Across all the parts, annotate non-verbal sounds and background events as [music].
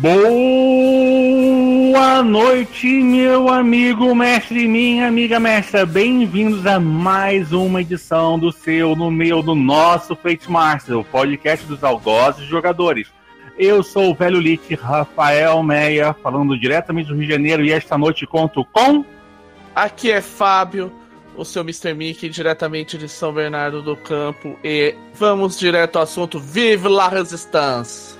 Boa noite, meu amigo mestre e minha amiga mestra. Bem-vindos a mais uma edição do seu, no meu, do nosso Fate Master, o podcast dos algozes jogadores. Eu sou o velho Lit Rafael Meia, falando diretamente do Rio de Janeiro, e esta noite conto com. Aqui é Fábio, o seu Mr. Mickey, diretamente de São Bernardo do Campo, e vamos direto ao assunto: Vive la Resistance!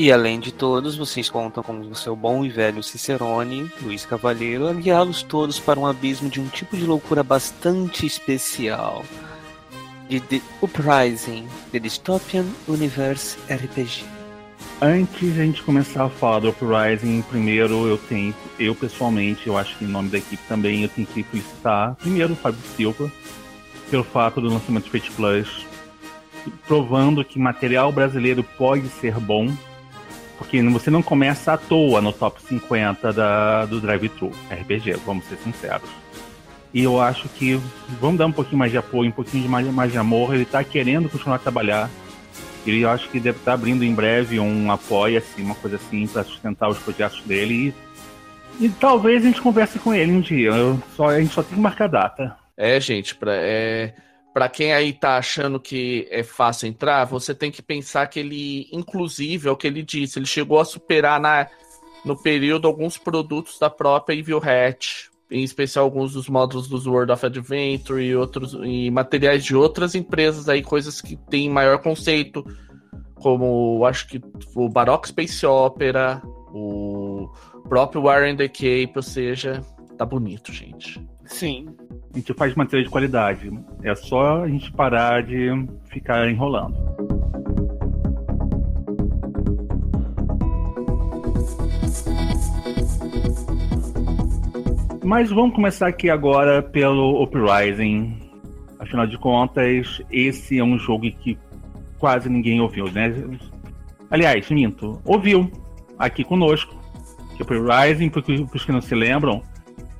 E além de todos, vocês contam com o seu bom e velho Cicerone, Luiz Cavalheiro, a guiá-los todos para um abismo de um tipo de loucura bastante especial. De The Uprising, The Dystopian Universe RPG. Antes de a gente começar a falar do Uprising, primeiro eu tenho, eu pessoalmente, eu acho que em nome da equipe também, eu tenho que felicitar primeiro o Fábio Silva pelo fato do lançamento do Fate Plus, provando que material brasileiro pode ser bom, porque você não começa à toa no top 50 da, do Drive-Thru RPG, vamos ser sinceros. E eu acho que vamos dar um pouquinho mais de apoio, um pouquinho de mais, mais de amor. Ele está querendo continuar a trabalhar. Ele acho que deve estar tá abrindo em breve um apoia-se, uma coisa assim, para sustentar os projetos dele. E, e, talvez a gente converse com ele um dia. Eu só, a gente só tem que marcar data. É, gente, pra, é, para quem aí tá achando que é fácil entrar, você tem que pensar que ele, inclusive, é o que ele disse, ele chegou a superar na, no período alguns produtos da própria Evil Hat, em especial alguns dos módulos dos World of Adventure e outros e materiais de outras empresas aí, coisas que têm maior conceito, como acho que o Baroque Space Opera, o próprio Warren the Cape, ou seja, tá bonito, gente. Sim a gente faz material de qualidade. É só a gente parar de ficar enrolando. Mas vamos começar aqui agora pelo Uprising. Afinal de contas, esse é um jogo que quase ninguém ouviu, né? Aliás, minto, ouviu aqui conosco. Que Uprising, para os que não se lembram,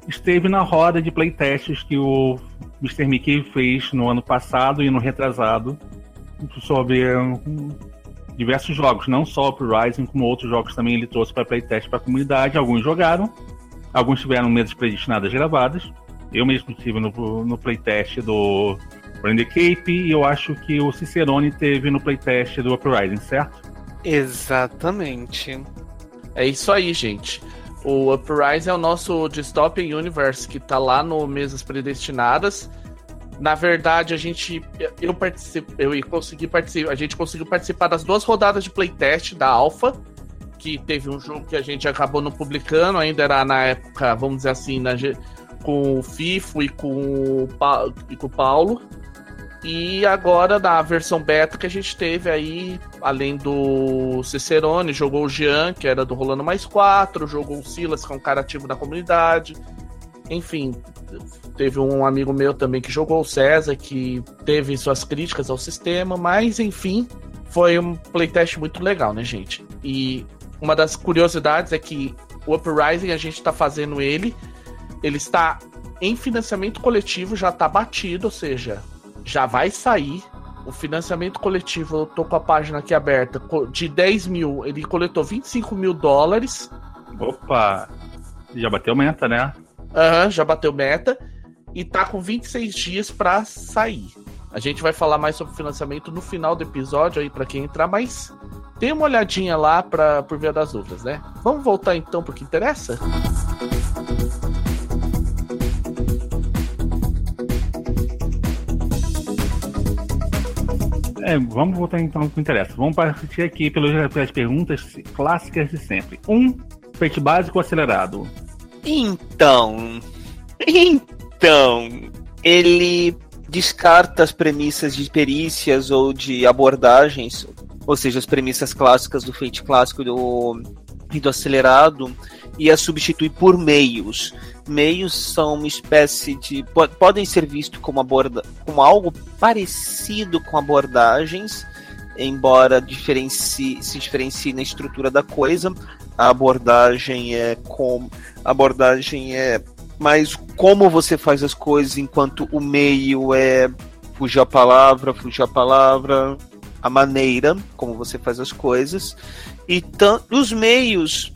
esteve na roda de playtests que o Mr. Mickey fez no ano passado e no retrasado sobre diversos jogos, não só o Rising, como outros jogos também ele trouxe para playtest para a comunidade. Alguns jogaram, alguns tiveram mesas predestinadas gravadas. Eu mesmo estive no, no playtest do Brand Cape e eu acho que o Cicerone teve no playtest do Uprising, certo? Exatamente. É isso aí, gente. O Uprise é o nosso Dystopian Universe que tá lá no Mesas Predestinadas. Na verdade, a gente. Eu participo, eu consegui participar. A gente conseguiu participar das duas rodadas de playtest da Alpha. Que teve um jogo que a gente acabou não publicando, ainda era na época, vamos dizer assim, na, com o FIFO e com o, e com o Paulo. E agora, na versão beta que a gente teve aí, além do Cicerone, jogou o Jean, que era do Rolando Mais 4, jogou o Silas, que é um cara ativo da comunidade. Enfim, teve um amigo meu também que jogou o César, que teve suas críticas ao sistema, mas enfim, foi um playtest muito legal, né, gente? E uma das curiosidades é que o Uprising a gente está fazendo ele, ele está em financiamento coletivo, já está batido, ou seja, já vai sair. O financiamento coletivo, eu tô com a página aqui aberta, de 10 mil, ele coletou 25 mil dólares. Opa! Já bateu meta, né? Aham, uhum, já bateu meta. E tá com 26 dias para sair. A gente vai falar mais sobre financiamento no final do episódio aí para quem entrar, mas tem uma olhadinha lá para por via das dúvidas, né? Vamos voltar então pro que interessa? Música É, vamos voltar então ao que interessa. Vamos partir aqui pelas perguntas clássicas de sempre. Um, feito básico acelerado. Então. Então. Ele descarta as premissas de perícias ou de abordagens, ou seja, as premissas clássicas do feito clássico do, do acelerado, e as substitui por meios meios são uma espécie de. podem ser vistos como, aborda, como algo parecido com abordagens, embora diferencie, se diferencie na estrutura da coisa. A abordagem é com. A abordagem é mais como você faz as coisas, enquanto o meio é fugir a palavra, fugir a palavra. a maneira como você faz as coisas e os meios,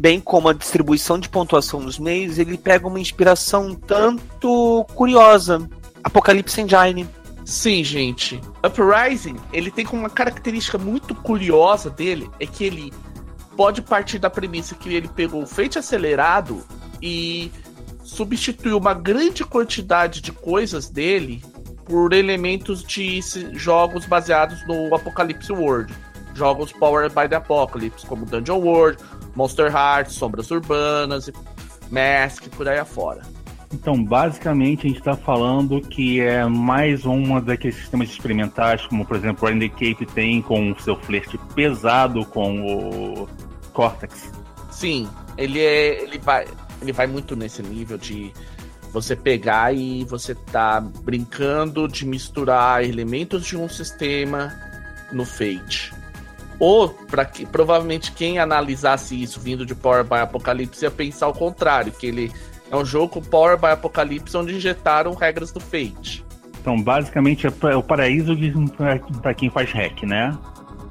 bem como a distribuição de pontuação nos meios, ele pega uma inspiração um tanto curiosa. Apocalipse Engine. Sim, gente. Uprising, ele tem uma característica muito curiosa dele, é que ele pode partir da premissa que ele pegou o Fate acelerado e substituiu uma grande quantidade de coisas dele por elementos de jogos baseados no Apocalypse World. Jogos Powered by the Apocalypse, como Dungeon World, Monster Hearts, Sombras Urbanas, Mask, por aí afora. Então, basicamente, a gente está falando que é mais uma daqueles sistemas experimentais, como, por exemplo, o Cape tem com o seu flerte pesado com o Cortex. Sim, ele, é, ele, vai, ele vai muito nesse nível de você pegar e você tá brincando de misturar elementos de um sistema no Fate. Ou, para que provavelmente quem analisasse isso vindo de Power by Apocalypse ia pensar o contrário, que ele é um jogo Power by Apocalypse onde injetaram regras do Fate. Então, basicamente é o paraíso para quem faz hack, né?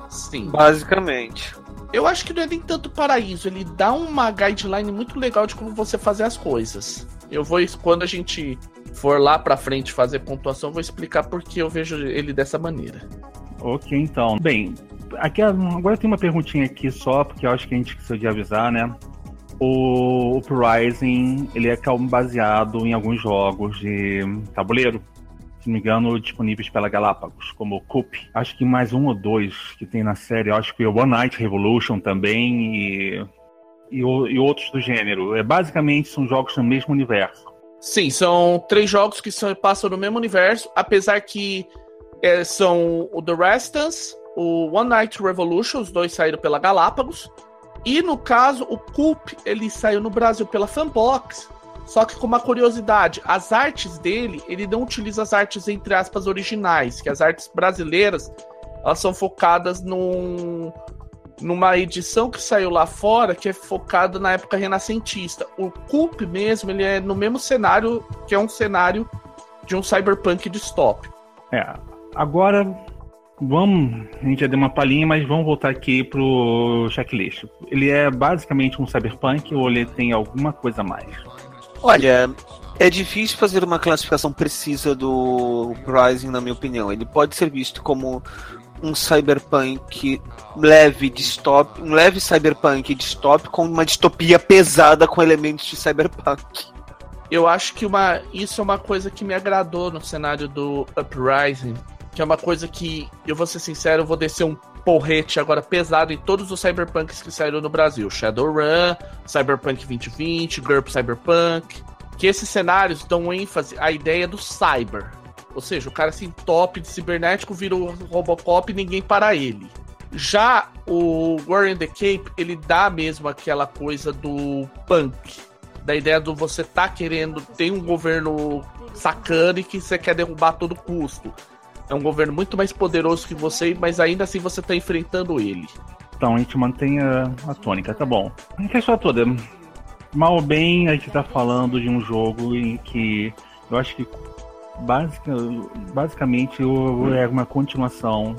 Sim. Basicamente. Eu acho que não é nem tanto paraíso, ele dá uma guideline muito legal de como você fazer as coisas. Eu vou, quando a gente for lá pra frente fazer pontuação, vou explicar por que eu vejo ele dessa maneira. Ok, então. Bem, aqui agora tem uma perguntinha aqui só, porque eu acho que a gente precisa de avisar, né? O Uprising, ele é baseado em alguns jogos de tabuleiro, se não me engano, disponíveis pela Galápagos, como o Coop. Acho que mais um ou dois que tem na série. Acho que o One Night Revolution também e e, e outros do gênero. É, basicamente são jogos no mesmo universo. Sim, são três jogos que são, passam no mesmo universo, apesar que é, são o The Restance, o One Night Revolution, os dois saíram pela Galápagos. E no caso, o Coop, ele saiu no Brasil pela Fanbox. Só que com uma curiosidade, as artes dele, ele não utiliza as artes entre aspas originais, que as artes brasileiras, elas são focadas num numa edição que saiu lá fora, que é focada na época renascentista. O Coop mesmo, ele é no mesmo cenário, que é um cenário de um cyberpunk distópico. É, agora vamos, a gente já deu uma palhinha, mas vamos voltar aqui pro checklist. Ele é basicamente um cyberpunk ou ele tem alguma coisa a mais? Olha, é difícil fazer uma classificação precisa do Rising, na minha opinião. Ele pode ser visto como um cyberpunk leve distópico, um leve cyberpunk distópico com uma distopia pesada com elementos de cyberpunk. Eu acho que uma, isso é uma coisa que me agradou no cenário do Uprising, que é uma coisa que, eu vou ser sincero, eu vou descer um porrete agora pesado em todos os cyberpunks que saíram no Brasil. Shadowrun, Cyberpunk 2020, GURP Cyberpunk, que esses cenários dão ênfase à ideia do cyber, ou seja, o cara assim, top de cibernético vira o Robocop e ninguém para ele. Já o War in the Cape, ele dá mesmo aquela coisa do punk. Da ideia do você tá querendo ter um governo sacana e que você quer derrubar a todo custo. É um governo muito mais poderoso que você, mas ainda assim você tá enfrentando ele. Então a gente mantém a, a tônica, tá bom. A questão toda. Mal ou bem, a gente tá falando de um jogo em que eu acho que Basica, basicamente é uma continuação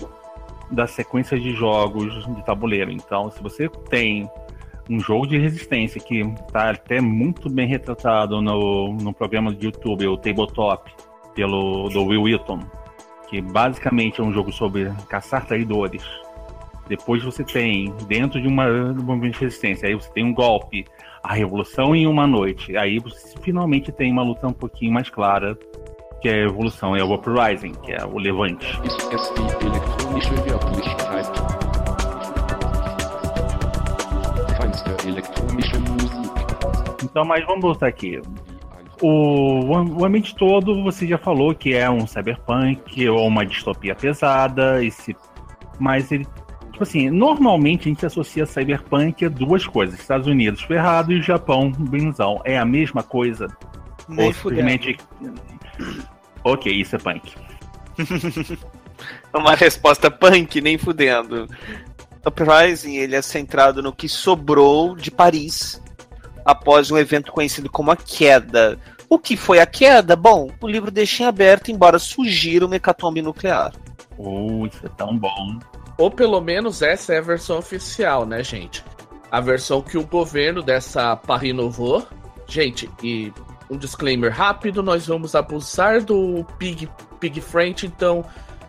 da sequência de jogos de tabuleiro. Então, se você tem um jogo de resistência que está até muito bem retratado no, no programa do YouTube, o Tabletop, pelo do Will Wheaton, que basicamente é um jogo sobre caçar traidores. Depois você tem, dentro de uma, de uma resistência, aí você tem um golpe, a revolução em uma noite. Aí você finalmente tem uma luta um pouquinho mais clara que é a evolução, é o Uprising, que é o levante. Então, mas vamos voltar aqui. O, o ambiente todo, você já falou que é um cyberpunk ou uma distopia pesada, esse, mas ele tipo assim, normalmente a gente associa cyberpunk a duas coisas: Estados Unidos ferrado e Japão benzão. É a mesma coisa? Nem ou simplesmente [clears throat] Ok, isso é punk. [laughs] Uma resposta punk, nem fudendo. Uprising ele é centrado no que sobrou de Paris após um evento conhecido como a Queda. O que foi a queda? Bom, o livro deixa em aberto, embora sugira uma hecatombe nuclear. Oh, isso é tão bom. Ou pelo menos essa é a versão oficial, né, gente? A versão que o governo dessa Paris Nouveau. Gente, e um disclaimer rápido: nós vamos abusar do Pig, Pig French, então.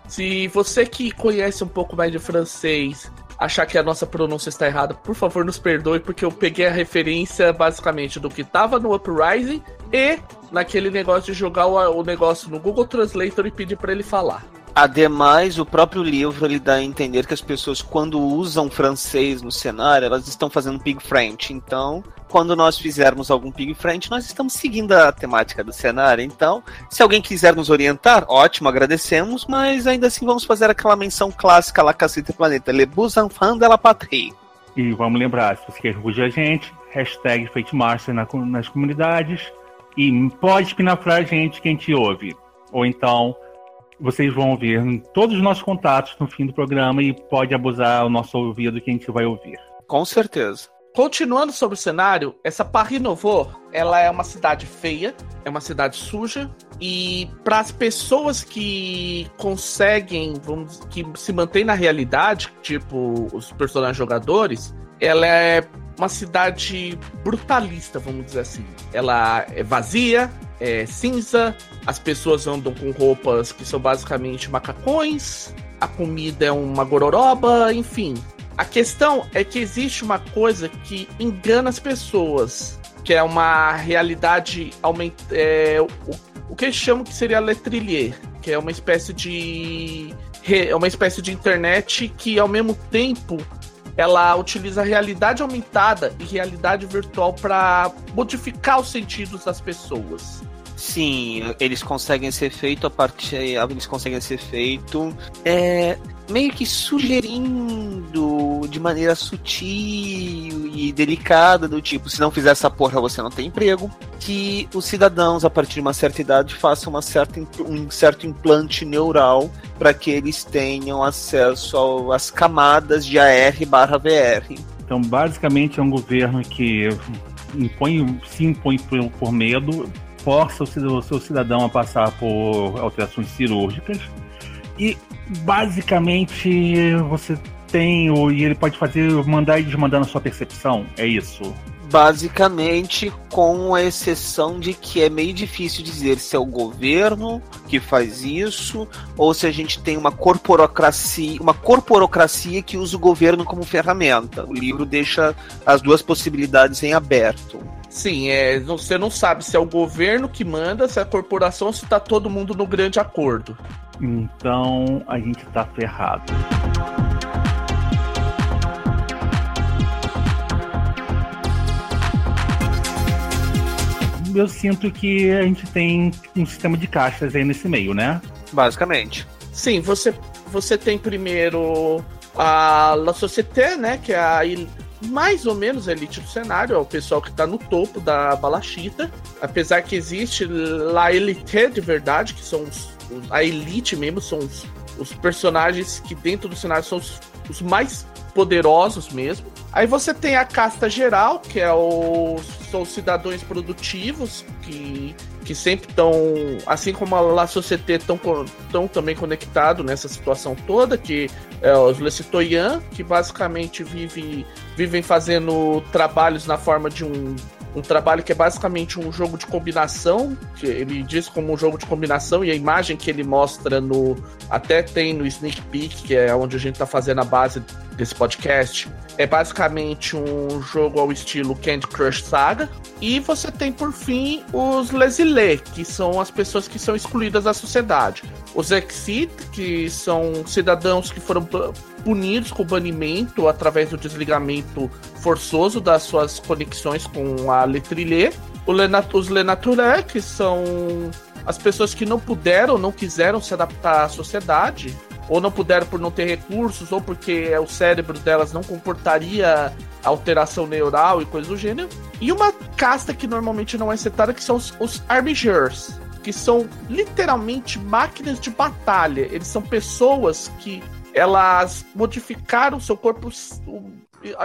Se você que conhece um pouco mais de francês achar que a nossa pronúncia está errada, por favor, nos perdoe, porque eu peguei a referência basicamente do que estava no Uprising e naquele negócio de jogar o, o negócio no Google Translator e pedir para ele falar. Ademais, o próprio livro ele dá a entender que as pessoas, quando usam francês no cenário, elas estão fazendo pig French. Então, quando nós fizermos algum pig French, nós estamos seguindo a temática do cenário. Então, se alguém quiser nos orientar, ótimo, agradecemos, mas ainda assim vamos fazer aquela menção clássica lá Cacete Planeta, Le Bus Enfants de la Patrie. E vamos lembrar, se você quer fugir a gente, hashtag FateMaster na, nas comunidades e pode espinafrar a gente que a gente ouve. Ou então vocês vão ouvir todos os nossos contatos no fim do programa e pode abusar o nosso ouvido que a gente vai ouvir. Com certeza. Continuando sobre o cenário, essa Paris Nouveau, ela é uma cidade feia, é uma cidade suja e para as pessoas que conseguem, vamos, que se mantêm na realidade, tipo os personagens jogadores, ela é uma cidade brutalista, vamos dizer assim. Ela é vazia, é cinza, as pessoas andam com roupas que são basicamente macacões, a comida é uma gororoba, enfim. A questão é que existe uma coisa que engana as pessoas, que é uma realidade aumenta, é, o, o que eles chamam que seria letrillier, que é uma espécie de é uma espécie de internet que ao mesmo tempo ela utiliza realidade aumentada e realidade virtual para modificar os sentidos das pessoas. Sim, eles conseguem ser feito a partir. Eles conseguem ser feito é, meio que sugerindo de maneira sutil e delicada, do tipo, se não fizer essa porra, você não tem emprego. Que os cidadãos, a partir de uma certa idade, façam uma certa, um certo implante neural para que eles tenham acesso às camadas de AR barra VR. Então, basicamente, é um governo que impõe, se impõe por medo, força o seu cidadão a passar por alterações cirúrgicas e basicamente você tem e ele pode fazer mandar e desmandar na sua percepção, é isso. Basicamente, com a exceção de que é meio difícil dizer se é o governo que faz isso ou se a gente tem uma corporocracia, uma corporocracia que usa o governo como ferramenta. O livro deixa as duas possibilidades em aberto. Sim, é, você não sabe se é o governo que manda, se é a corporação ou se está todo mundo no grande acordo. Então a gente tá ferrado. Eu sinto que a gente tem um sistema de caixas aí nesse meio, né? Basicamente. Sim, você, você tem primeiro a La Société, né? Que é a mais ou menos a elite do cenário, é o pessoal que está no topo da balachita. Apesar que existe La Elite de verdade, que são os, a elite mesmo, são os, os, personagens que dentro do cenário são os, os mais poderosos mesmo. Aí você tem a casta geral, que é o, são os cidadãos produtivos, que, que sempre estão, assim como a La Société, estão também conectados nessa situação toda, que é os Lecitoyan, que basicamente vive, vivem fazendo trabalhos na forma de um um trabalho que é basicamente um jogo de combinação, que ele diz como um jogo de combinação, e a imagem que ele mostra no. Até tem no Sneak Peek, que é onde a gente está fazendo a base desse podcast, é basicamente um jogo ao estilo Candy Crush Saga. E você tem, por fim, os Lesile, que são as pessoas que são excluídas da sociedade. Os Exit, que são cidadãos que foram punidos com banimento através do desligamento forçoso das suas conexões com a Letrilê. Os Lenaturé, que são as pessoas que não puderam, não quiseram se adaptar à sociedade, ou não puderam por não ter recursos, ou porque o cérebro delas não comportaria alteração neural e coisa do gênero. E uma casta que normalmente não é setada, que são os, os Armigers, que são literalmente máquinas de batalha. Eles são pessoas que elas modificaram seu corpo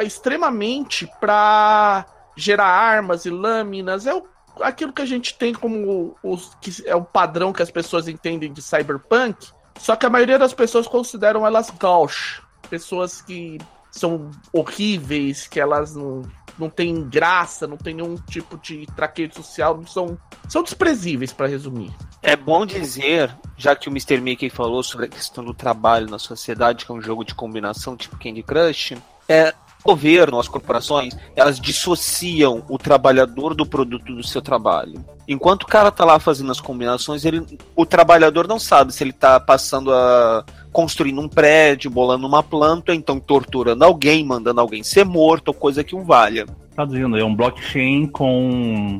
extremamente para gerar armas e lâminas. É o, aquilo que a gente tem como os, que é o padrão que as pessoas entendem de cyberpunk. Só que a maioria das pessoas consideram elas gauche, pessoas que são horríveis, que elas não, não têm graça, não tem nenhum tipo de traqueio social, não são, são desprezíveis, para resumir. É bom dizer, já que o Mr. Mickey falou sobre a questão do trabalho na sociedade, que é um jogo de combinação tipo Candy Crush, é, governo, as corporações, elas dissociam o trabalhador do produto do seu trabalho. Enquanto o cara tá lá fazendo as combinações, ele, o trabalhador não sabe se ele tá passando a construindo um prédio, bolando uma planta, então torturando alguém, mandando alguém ser morto, coisa que o valha. Tá dizendo, é um blockchain com,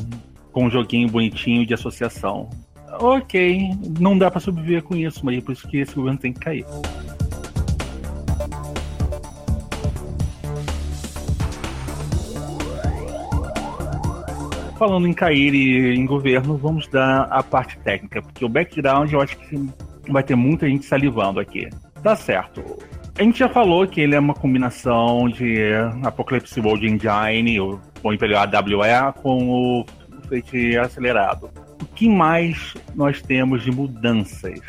com um joguinho bonitinho de associação. Ok, não dá para sobreviver com isso, mas é por isso que esse governo tem que cair. Falando em cair em governo, vamos dar a parte técnica, porque o background eu acho que vai ter muita gente salivando aqui. Tá certo. A gente já falou que ele é uma combinação de Apocalypse World Engine, ou, ou pelo AWE, com o Fate acelerado. O que mais nós temos de mudanças?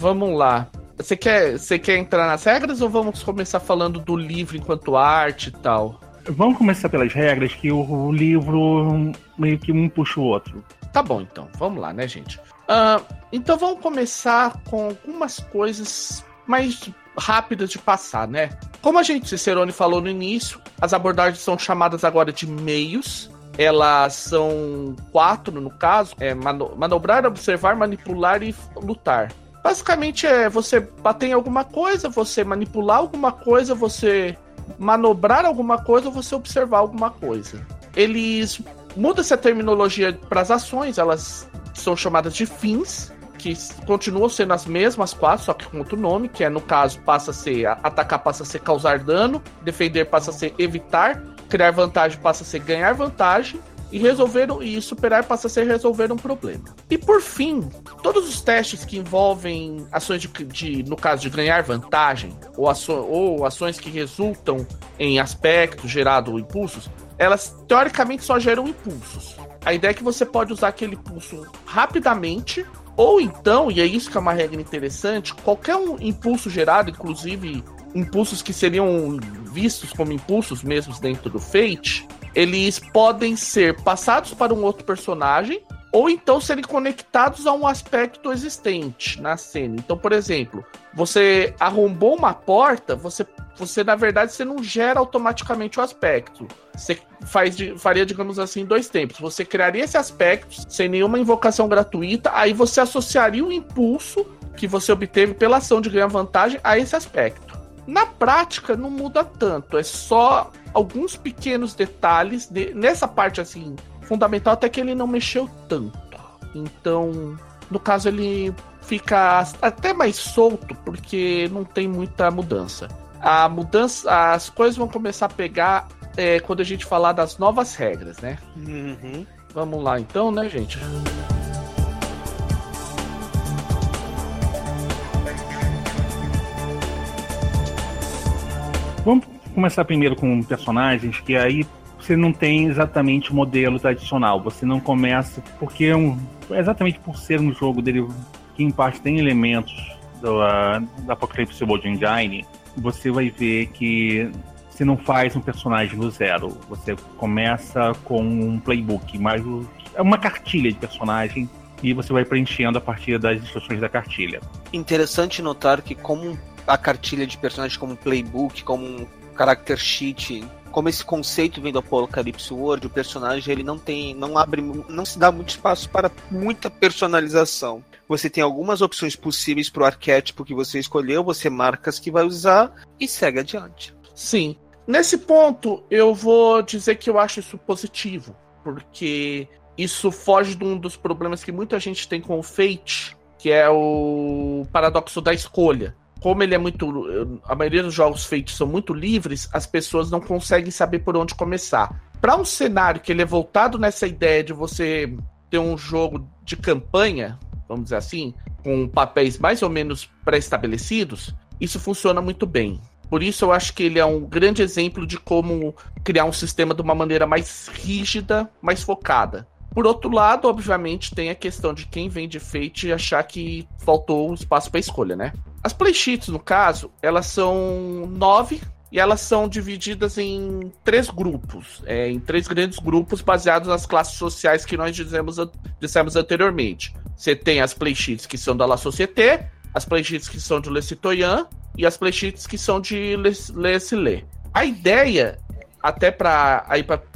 Vamos lá. Você quer, você quer entrar nas regras ou vamos começar falando do livro enquanto arte e tal? Vamos começar pelas regras, que o, livro meio que um puxa o outro. Tá bom, então. Vamos lá, né, gente? Uh, então vamos começar com algumas coisas mais rápidas de passar, né? Como a gente, Cicerone, falou no início, as abordagens são chamadas agora de meios. Elas são quatro, no caso: é mano manobrar, observar, manipular e lutar. Basicamente é você bater em alguma coisa, você manipular alguma coisa, você manobrar alguma coisa ou você observar alguma coisa. Eles mudam essa terminologia para as ações, elas são chamadas de fins, que continuam sendo as mesmas quatro, só que com outro nome, que é no caso passa a ser atacar passa a ser causar dano, defender passa a ser evitar, criar vantagem passa a ser ganhar vantagem e resolver e superar passa a ser resolver um problema. E por fim, todos os testes que envolvem ações de, de no caso de ganhar vantagem ou, aço, ou ações que resultam em aspectos gerado impulsos, elas teoricamente só geram impulsos. A ideia é que você pode usar aquele impulso rapidamente ou então, e é isso que é uma regra interessante, qualquer um impulso gerado, inclusive impulsos que seriam vistos como impulsos mesmos dentro do Fate, eles podem ser passados para um outro personagem ou então serem conectados a um aspecto existente na cena. Então, por exemplo, você arrombou uma porta, você, você na verdade você não gera automaticamente o aspecto. Você faz, faria, digamos assim, dois tempos. Você criaria esse aspecto sem nenhuma invocação gratuita, aí você associaria o impulso que você obteve pela ação de ganhar vantagem a esse aspecto. Na prática, não muda tanto, é só alguns pequenos detalhes de, nessa parte assim fundamental até que ele não mexeu tanto. Então, no caso ele fica até mais solto porque não tem muita mudança. A mudança, as coisas vão começar a pegar é, quando a gente falar das novas regras, né? Uhum. Vamos lá então, né, gente? Vamos começar primeiro com personagens que aí você não tem exatamente o modelo tradicional. Você não começa porque é um, exatamente por ser um jogo dele que em parte tem elementos do, uh, da Apocalypse World Engine, você vai ver que você não faz um personagem do zero. Você começa com um playbook, mas é uma cartilha de personagem e você vai preenchendo a partir das instruções da cartilha. Interessante notar que como a cartilha de personagem como um playbook, como um character sheet como esse conceito vem do Apocalipse World, o personagem ele não tem, não abre, não se dá muito espaço para muita personalização. Você tem algumas opções possíveis para o arquétipo que você escolheu, você marca as que vai usar e segue adiante. Sim. Nesse ponto, eu vou dizer que eu acho isso positivo, porque isso foge de um dos problemas que muita gente tem com o Fate, que é o paradoxo da escolha como ele é muito. A maioria dos jogos feitos são muito livres, as pessoas não conseguem saber por onde começar. Para um cenário que ele é voltado nessa ideia de você ter um jogo de campanha, vamos dizer assim, com papéis mais ou menos pré-estabelecidos, isso funciona muito bem. Por isso eu acho que ele é um grande exemplo de como criar um sistema de uma maneira mais rígida, mais focada. Por outro lado, obviamente, tem a questão de quem vem de Fate achar que faltou espaço para escolha, né? As playsheets, no caso, elas são nove e elas são divididas em três grupos, é, em três grandes grupos baseados nas classes sociais que nós dizemos, dissemos anteriormente. Você tem as playsheets que são da La Société, as playsheets que são de Le Citoyen e as playsheets que são de Le, Le A ideia, até para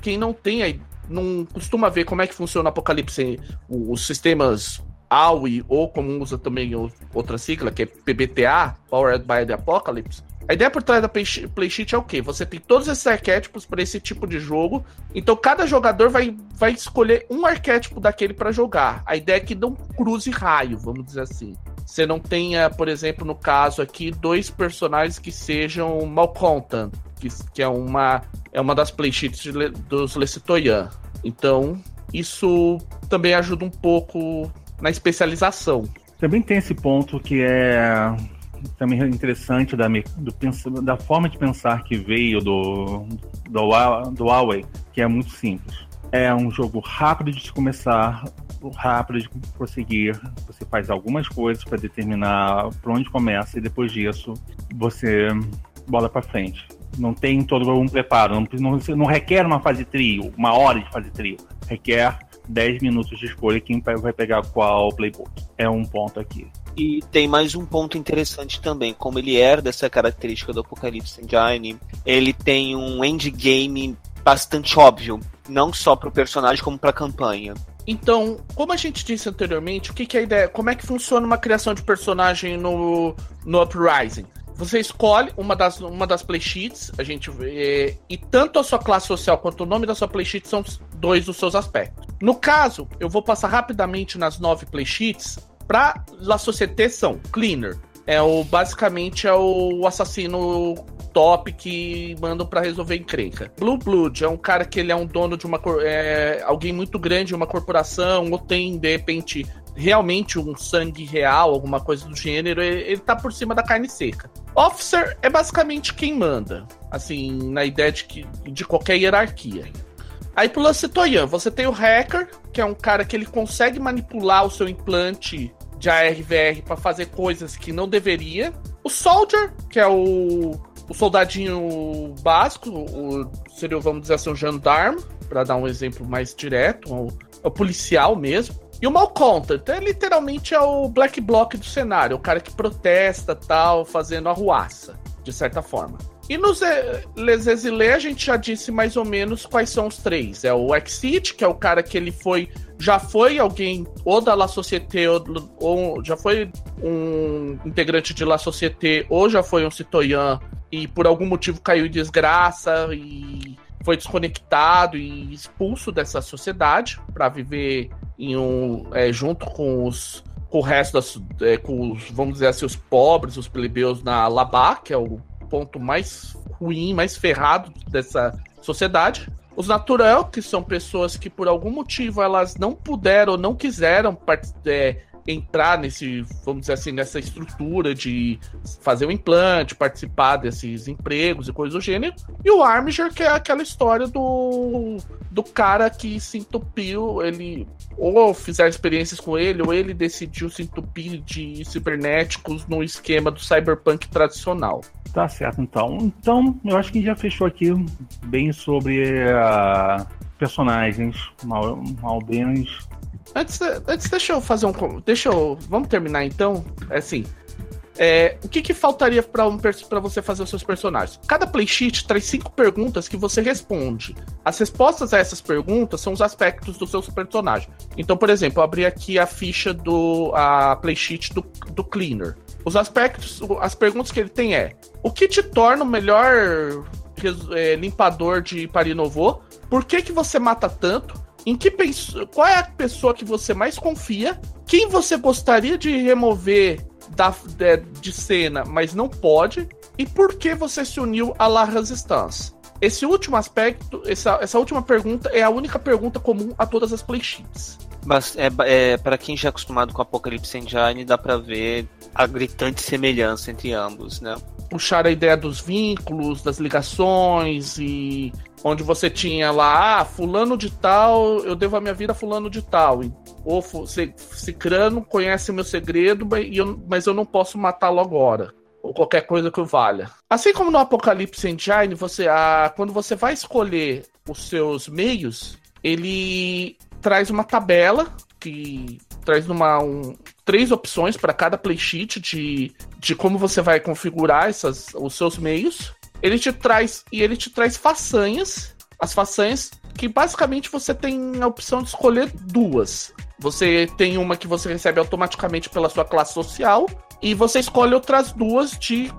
quem não tem, não costuma ver como é que funciona o Apocalipse, os sistemas AUI ou como usa também outra sigla, que é PBTA, Powered by the Apocalypse, a ideia por trás da Playsheet é o quê? Você tem todos esses arquétipos para esse tipo de jogo, então cada jogador vai, vai escolher um arquétipo daquele para jogar. A ideia é que não cruze raio, vamos dizer assim. Você não tenha, por exemplo, no caso aqui, dois personagens que sejam Malcontent, que, que é, uma, é uma das playsheets dos Lecitoyan. Então, isso também ajuda um pouco na especialização. Também tem esse ponto que é também interessante da, do, da forma de pensar que veio do, do, do Huawei, que é muito simples. É um jogo rápido de começar, rápido de prosseguir. Você faz algumas coisas para determinar por onde começa e depois disso você bola para frente. Não tem todo um preparo, não, não, não requer uma fase trio, uma hora de fase trio. Requer 10 minutos de escolha quem vai pegar qual playbook. É um ponto aqui. E tem mais um ponto interessante também, como ele herda essa característica do Apocalypse Engine, ele tem um endgame bastante óbvio, não só para o personagem como para a campanha. Então, como a gente disse anteriormente, o que, que é a ideia? Como é que funciona uma criação de personagem no, no Uprising? Você escolhe uma das, uma das playsheets, a gente vê, e tanto a sua classe social quanto o nome da sua playsheet são dois dos seus aspectos. No caso, eu vou passar rapidamente nas nove playsheets Pra La Société são Cleaner. É o basicamente é o assassino top que mandam para resolver encrenca. Blue Blood é um cara que ele é um dono de uma é, alguém muito grande, uma corporação, ou tem de repente realmente um sangue real, alguma coisa do gênero, ele, ele tá por cima da carne seca. Officer é basicamente quem manda, assim, na ideia de, que, de qualquer hierarquia. Aí pro Citoyen, você tem o hacker, que é um cara que ele consegue manipular o seu implante de ARVR para fazer coisas que não deveria. O Soldier, que é o, o soldadinho básico, o, seria, vamos dizer assim, o gendarme, para dar um exemplo mais direto, o, o policial mesmo. E o Malcontent, é, literalmente é o black block do cenário, o cara que protesta tal, fazendo arruaça, de certa forma. E nos Les Exilés a gente já disse mais ou menos quais são os três. É o Exit, que é o cara que ele foi já foi alguém ou da La Société, ou, ou, já foi um integrante de La Société, ou já foi um citoyen e por algum motivo caiu em desgraça e foi desconectado e expulso dessa sociedade para viver em um é, junto com os com o resto das é, com os vamos dizer assim os pobres os plebeus na Labá que é o ponto mais ruim mais ferrado dessa sociedade os natural, que são pessoas que por algum motivo elas não puderam ou não quiseram é, entrar nesse, vamos dizer assim, nessa estrutura de fazer o um implante, participar desses empregos e coisas do gênero. E o Armiger, que é aquela história do, do cara que se entupiu, ele ou fizeram experiências com ele, ou ele decidiu se entupir de cibernéticos no esquema do cyberpunk tradicional. Tá certo, então. Então, eu acho que já fechou aqui bem sobre uh, personagens, mal. Antes, antes, deixa eu fazer um. Deixa eu. Vamos terminar então? É assim. É, o que, que faltaria para um, você fazer os seus personagens? Cada playsheet traz cinco perguntas que você responde. As respostas a essas perguntas são os aspectos do seu personagem. Então, por exemplo, eu abri aqui a ficha do a playsheet do, do Cleaner. Os aspectos, as perguntas que ele tem é: o que te torna o melhor é, limpador de Parinovô? Por que, que você mata tanto? Em que qual é a pessoa que você mais confia? Quem você gostaria de remover da, de, de cena, mas não pode? E por que você se uniu à La Resistance? Esse último aspecto, essa, essa última pergunta é a única pergunta comum a todas as playsheets. é, é para quem já é acostumado com Apocalypse Engine, dá para ver a gritante semelhança entre ambos, né? Puxar a ideia dos vínculos, das ligações e onde você tinha lá, ah, fulano de tal, eu devo a minha vida a fulano de tal. Ou Cicrano conhece o meu segredo, mas eu não posso matá-lo agora. Ou qualquer coisa que valha. Assim como no Apocalipse Engine, você, ah, quando você vai escolher os seus meios, ele traz uma tabela que traz uma, um, três opções para cada playsheet de, de como você vai configurar essas, os seus meios. Ele te traz e ele te traz façanhas, as façanhas que basicamente você tem a opção de escolher duas. Você tem uma que você recebe automaticamente pela sua classe social e você escolhe outras duas de,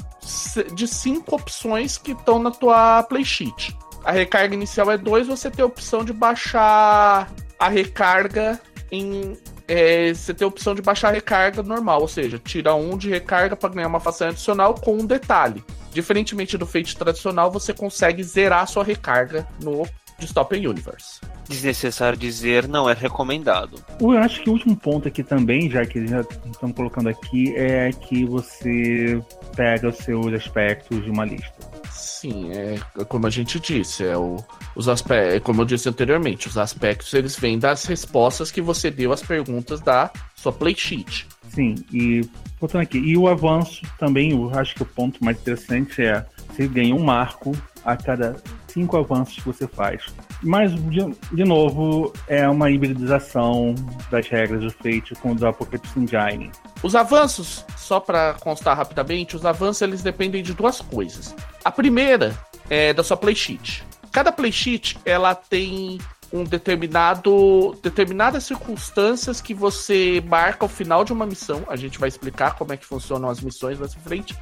de cinco opções que estão na tua playsheet. A recarga inicial é 2, você tem a opção de baixar a recarga em. É, você tem a opção de baixar a recarga normal, ou seja, tira um de recarga para ganhar uma façanha adicional com um detalhe. Diferentemente do Fate tradicional, você consegue zerar a sua recarga no Dystopian Universe. Desnecessário dizer, não é recomendado. Eu acho que o último ponto aqui também, já que eles já estão colocando aqui, é que você pega os seus aspectos de uma lista. Sim, é como a gente disse, é o, os aspectos, é como eu disse anteriormente, os aspectos eles vêm das respostas que você deu às perguntas da sua playsheet. Sim, e voltando aqui, e o avanço também, eu acho que o ponto mais interessante é você ganha um marco a cada cinco avanços que você faz. Mas, de, de novo, é uma hibridização das regras do Fate com o do Apocalypse Engine. Os avanços, só para constar rapidamente, os avanços eles dependem de duas coisas. A primeira é da sua playsheet. Cada playsheet ela tem um determinado determinadas circunstâncias que você marca ao final de uma missão. A gente vai explicar como é que funcionam as missões mais frente,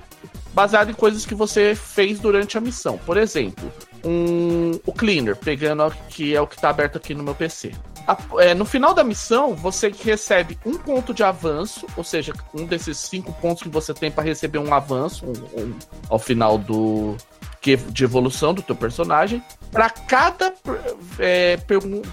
baseado em coisas que você fez durante a missão. Por exemplo, um, o cleaner, pegando que é o que está aberto aqui no meu PC. A, é, no final da missão, você recebe um ponto de avanço, ou seja, um desses cinco pontos que você tem para receber um avanço um, um, ao final do de evolução do teu personagem. Para cada é,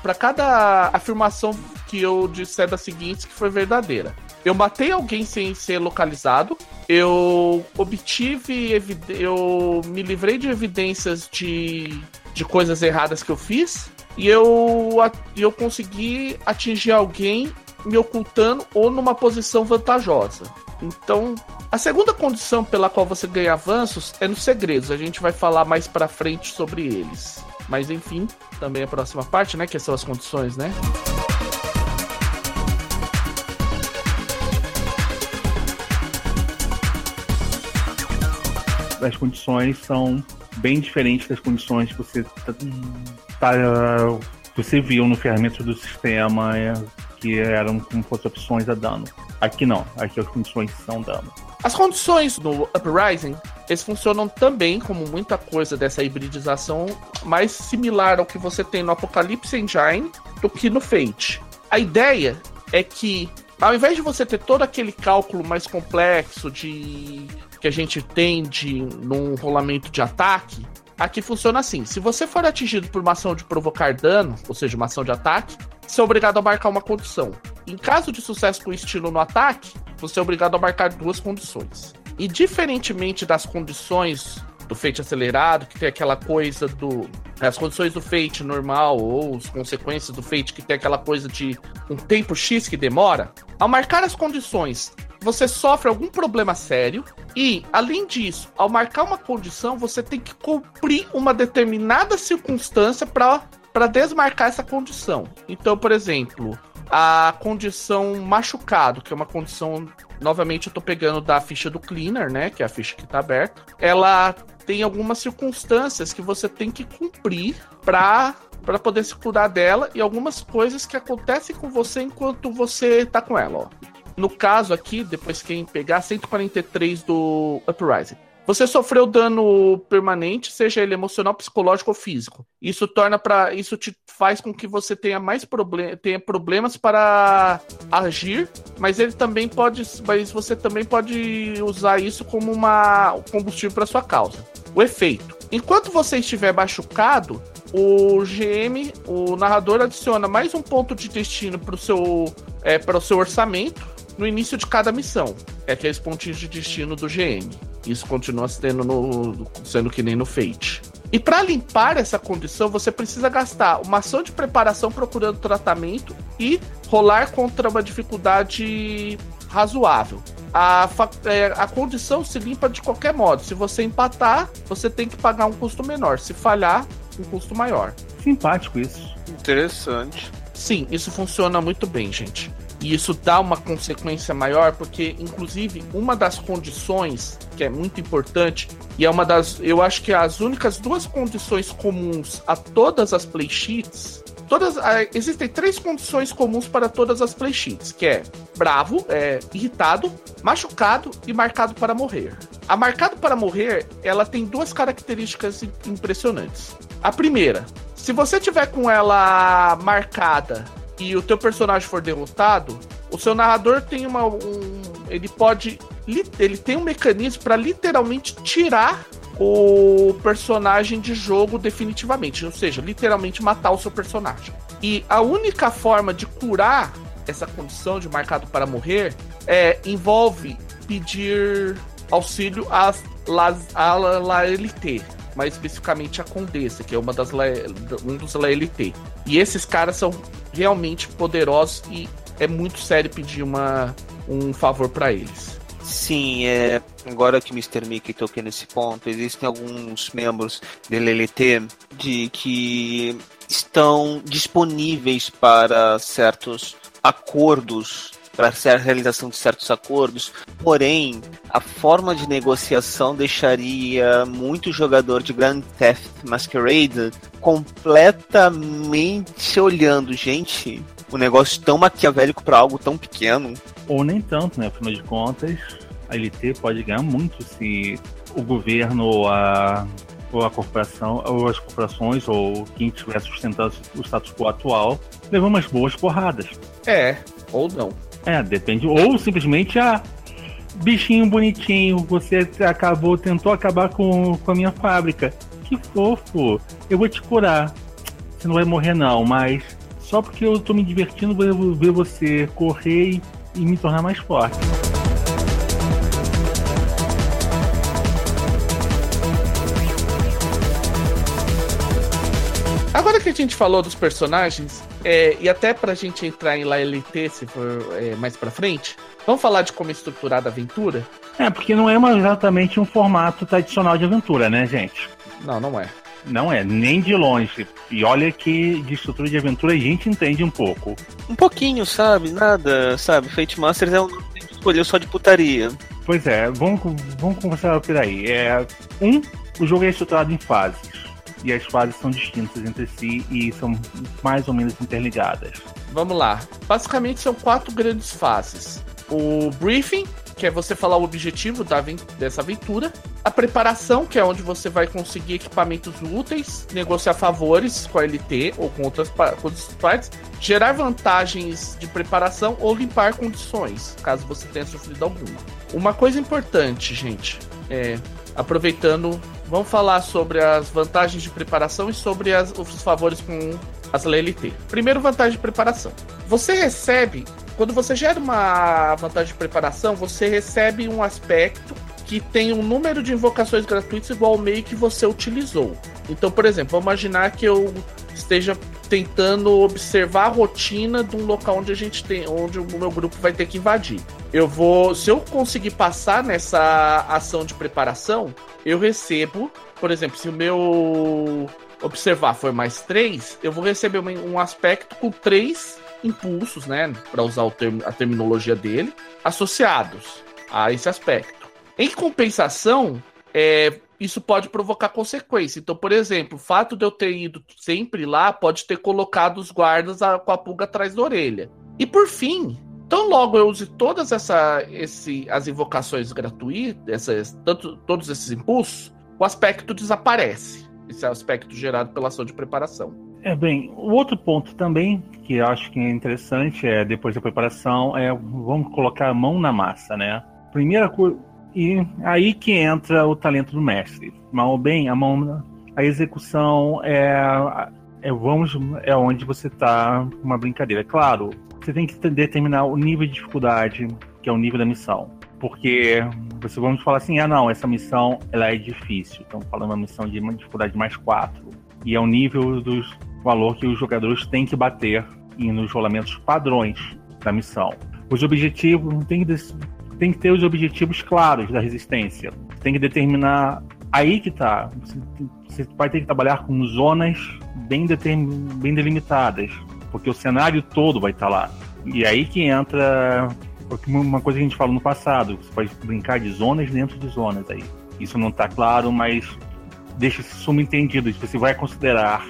para cada afirmação que eu disser da seguinte que foi verdadeira. Eu matei alguém sem ser localizado. Eu obtive. Eu me livrei de evidências de, de coisas erradas que eu fiz. E eu, eu consegui atingir alguém me ocultando ou numa posição vantajosa. Então, a segunda condição pela qual você ganha avanços é nos segredos. A gente vai falar mais para frente sobre eles. Mas enfim, também a próxima parte, né, que são as condições, né? As condições são bem diferentes das condições que você tá, tá você viu no ferramenta do sistema é, que eram como fossem opções a dano. Aqui não, aqui as condições são dano. As condições no Uprising, eles funcionam também como muita coisa dessa hibridização, mais similar ao que você tem no Apocalypse Engine do que no Fate. A ideia é que, ao invés de você ter todo aquele cálculo mais complexo de que a gente tem de num rolamento de ataque, aqui funciona assim: se você for atingido por uma ação de provocar dano, ou seja, uma ação de ataque, você é obrigado a marcar uma condição. Em caso de sucesso com estilo no ataque, você é obrigado a marcar duas condições. E diferentemente das condições do Fate acelerado, que tem aquela coisa do. As condições do Fate normal, ou as consequências do Fate, que tem aquela coisa de um tempo X que demora, ao marcar as condições você sofre algum problema sério e, além disso, ao marcar uma condição, você tem que cumprir uma determinada circunstância para desmarcar essa condição. Então, por exemplo, a condição machucado, que é uma condição. Novamente, eu tô pegando da ficha do cleaner, né? Que é a ficha que tá aberta. Ela tem algumas circunstâncias que você tem que cumprir para para poder se curar dela e algumas coisas que acontecem com você enquanto você tá com ela, ó. No caso aqui, depois quem pegar 143 do Uprising. Você sofreu dano permanente, seja ele emocional, psicológico ou físico. Isso torna para isso te faz com que você tenha mais problem tenha problemas para agir, mas ele também pode, mas você também pode usar isso como uma um combustível para sua causa. O efeito. Enquanto você estiver machucado, o GM, o narrador adiciona mais um ponto de destino para o seu, é, o seu orçamento no início de cada missão. É aqueles pontinhos de destino do GM. Isso continua sendo, no, sendo que nem no Fate. E para limpar essa condição, você precisa gastar uma ação de preparação procurando tratamento e rolar contra uma dificuldade razoável. A, é, a condição se limpa de qualquer modo. Se você empatar, você tem que pagar um custo menor. Se falhar, um custo maior. Simpático isso. Interessante. Sim, isso funciona muito bem, gente. E isso dá uma consequência maior, porque, inclusive, uma das condições que é muito importante, e é uma das. Eu acho que as únicas duas condições comuns a todas as playsheets. Todas, existem três condições comuns para todas as playsheets, que é bravo, é, irritado, machucado e marcado para morrer. A marcado para morrer, ela tem duas características impressionantes. A primeira, se você tiver com ela marcada e o teu personagem for derrotado, o seu narrador tem uma um, ele pode ele tem um mecanismo para literalmente tirar o personagem de jogo definitivamente, ou seja, literalmente matar o seu personagem. E a única forma de curar essa condição de marcado para morrer é envolve pedir auxílio às, à LT, mais especificamente a Condessa, que é uma das um dos LT. E esses caras são realmente poderosos e é muito sério pedir uma, um favor para eles. Sim, é, agora que o Mr. Mickey toquei nesse ponto, existem alguns membros do LLT de que estão disponíveis para certos acordos para a realização de certos acordos. Porém, a forma de negociação deixaria muito jogador de Grand Theft Masquerade completamente olhando, gente, um negócio tão maquiavélico para algo tão pequeno. Ou nem tanto, né? Afinal de contas, a LT pode ganhar muito se o governo ou a, ou a corporação, ou as corporações, ou quem estiver sustentando o status quo atual, levar umas boas porradas. É, ou não. É, depende. Ou simplesmente, ah, bichinho bonitinho, você acabou, tentou acabar com, com a minha fábrica. Que fofo, eu vou te curar. Você não vai morrer não, mas só porque eu tô me divertindo, vou ver você correr e, e me tornar mais forte. Gente falou dos personagens, é, e até pra gente entrar em LT, se for é, mais pra frente, vamos falar de como é estruturada a aventura? É, porque não é uma, exatamente um formato tradicional de aventura, né, gente? Não, não é. Não é, nem de longe. E olha que de estrutura de aventura a gente entende um pouco. Um pouquinho, sabe? Nada, sabe? Fate Masters é um nome que escolheu só de putaria. Pois é, vamos, vamos conversar por aí. É, um, o jogo é estruturado em fases e as fases são distintas entre si e são mais ou menos interligadas. Vamos lá. Basicamente são quatro grandes fases: o briefing, que é você falar o objetivo da, dessa aventura, a preparação, que é onde você vai conseguir equipamentos úteis, negociar favores com a LT ou com outras, partes, gerar vantagens de preparação ou limpar condições, caso você tenha sofrido alguma. Uma coisa importante, gente, é aproveitando Vamos falar sobre as vantagens de preparação e sobre as, os favores com as LLT. Primeiro, vantagem de preparação. Você recebe, quando você gera uma vantagem de preparação, você recebe um aspecto que tem um número de invocações gratuitas igual ao meio que você utilizou. Então, por exemplo, vamos imaginar que eu esteja tentando observar a rotina de um local onde a gente tem, onde o meu grupo vai ter que invadir. Eu vou, se eu conseguir passar nessa ação de preparação, eu recebo, por exemplo, se o meu observar for mais três, eu vou receber um aspecto com três impulsos, né, para usar term a terminologia dele, associados a esse aspecto. Em compensação, é, isso pode provocar consequência. Então, por exemplo, o fato de eu ter ido sempre lá pode ter colocado os guardas a, com a pulga atrás da orelha. E por fim, tão logo eu use todas essa, esse, as invocações gratuitas, essas, tanto, todos esses impulsos, o aspecto desaparece. Esse é aspecto gerado pela ação de preparação. É bem, o outro ponto também que eu acho que é interessante é depois da preparação é vamos colocar a mão na massa, né? Primeira coisa e aí que entra o talento do mestre. Mal ou bem, a mão, a execução é, é vamos é onde você está uma brincadeira. Claro, você tem que determinar o nível de dificuldade, que é o nível da missão. Porque você vamos falar assim, ah não, essa missão ela é difícil. Então falando uma missão de uma dificuldade mais 4. E é o nível dos valor que os jogadores têm que bater nos rolamentos padrões da missão. Os objetivos tem que, tem que ter os objetivos claros da resistência. Tem que determinar aí que tá. Você, vai ter que trabalhar com zonas bem, determin, bem delimitadas, porque o cenário todo vai estar tá lá. E aí que entra uma coisa que a gente falou no passado, você pode brincar de zonas dentro de zonas aí. Isso não está claro, mas deixa isso subentendido. Você vai considerar,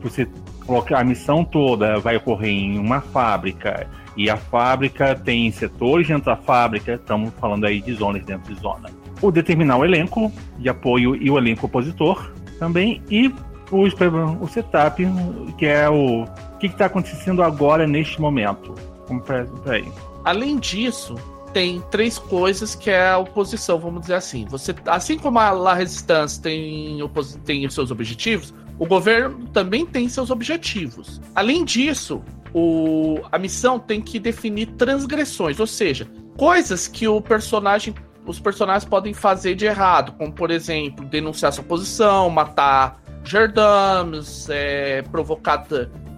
você colocar a missão toda vai ocorrer em uma fábrica e a fábrica tem setores dentro da fábrica, estamos falando aí de zonas dentro de zona. O determinar o elenco de apoio e o elenco opositor também e o, setup, que é o, o que está acontecendo agora neste momento. Para aí. Além disso, tem três coisas que é a oposição, vamos dizer assim. Você, assim como a La Resistance tem, tem seus objetivos, o governo também tem seus objetivos. Além disso, o, a missão tem que definir transgressões, ou seja, coisas que o personagem, os personagens podem fazer de errado, como por exemplo, denunciar sua posição, matar gerdames, é, provocar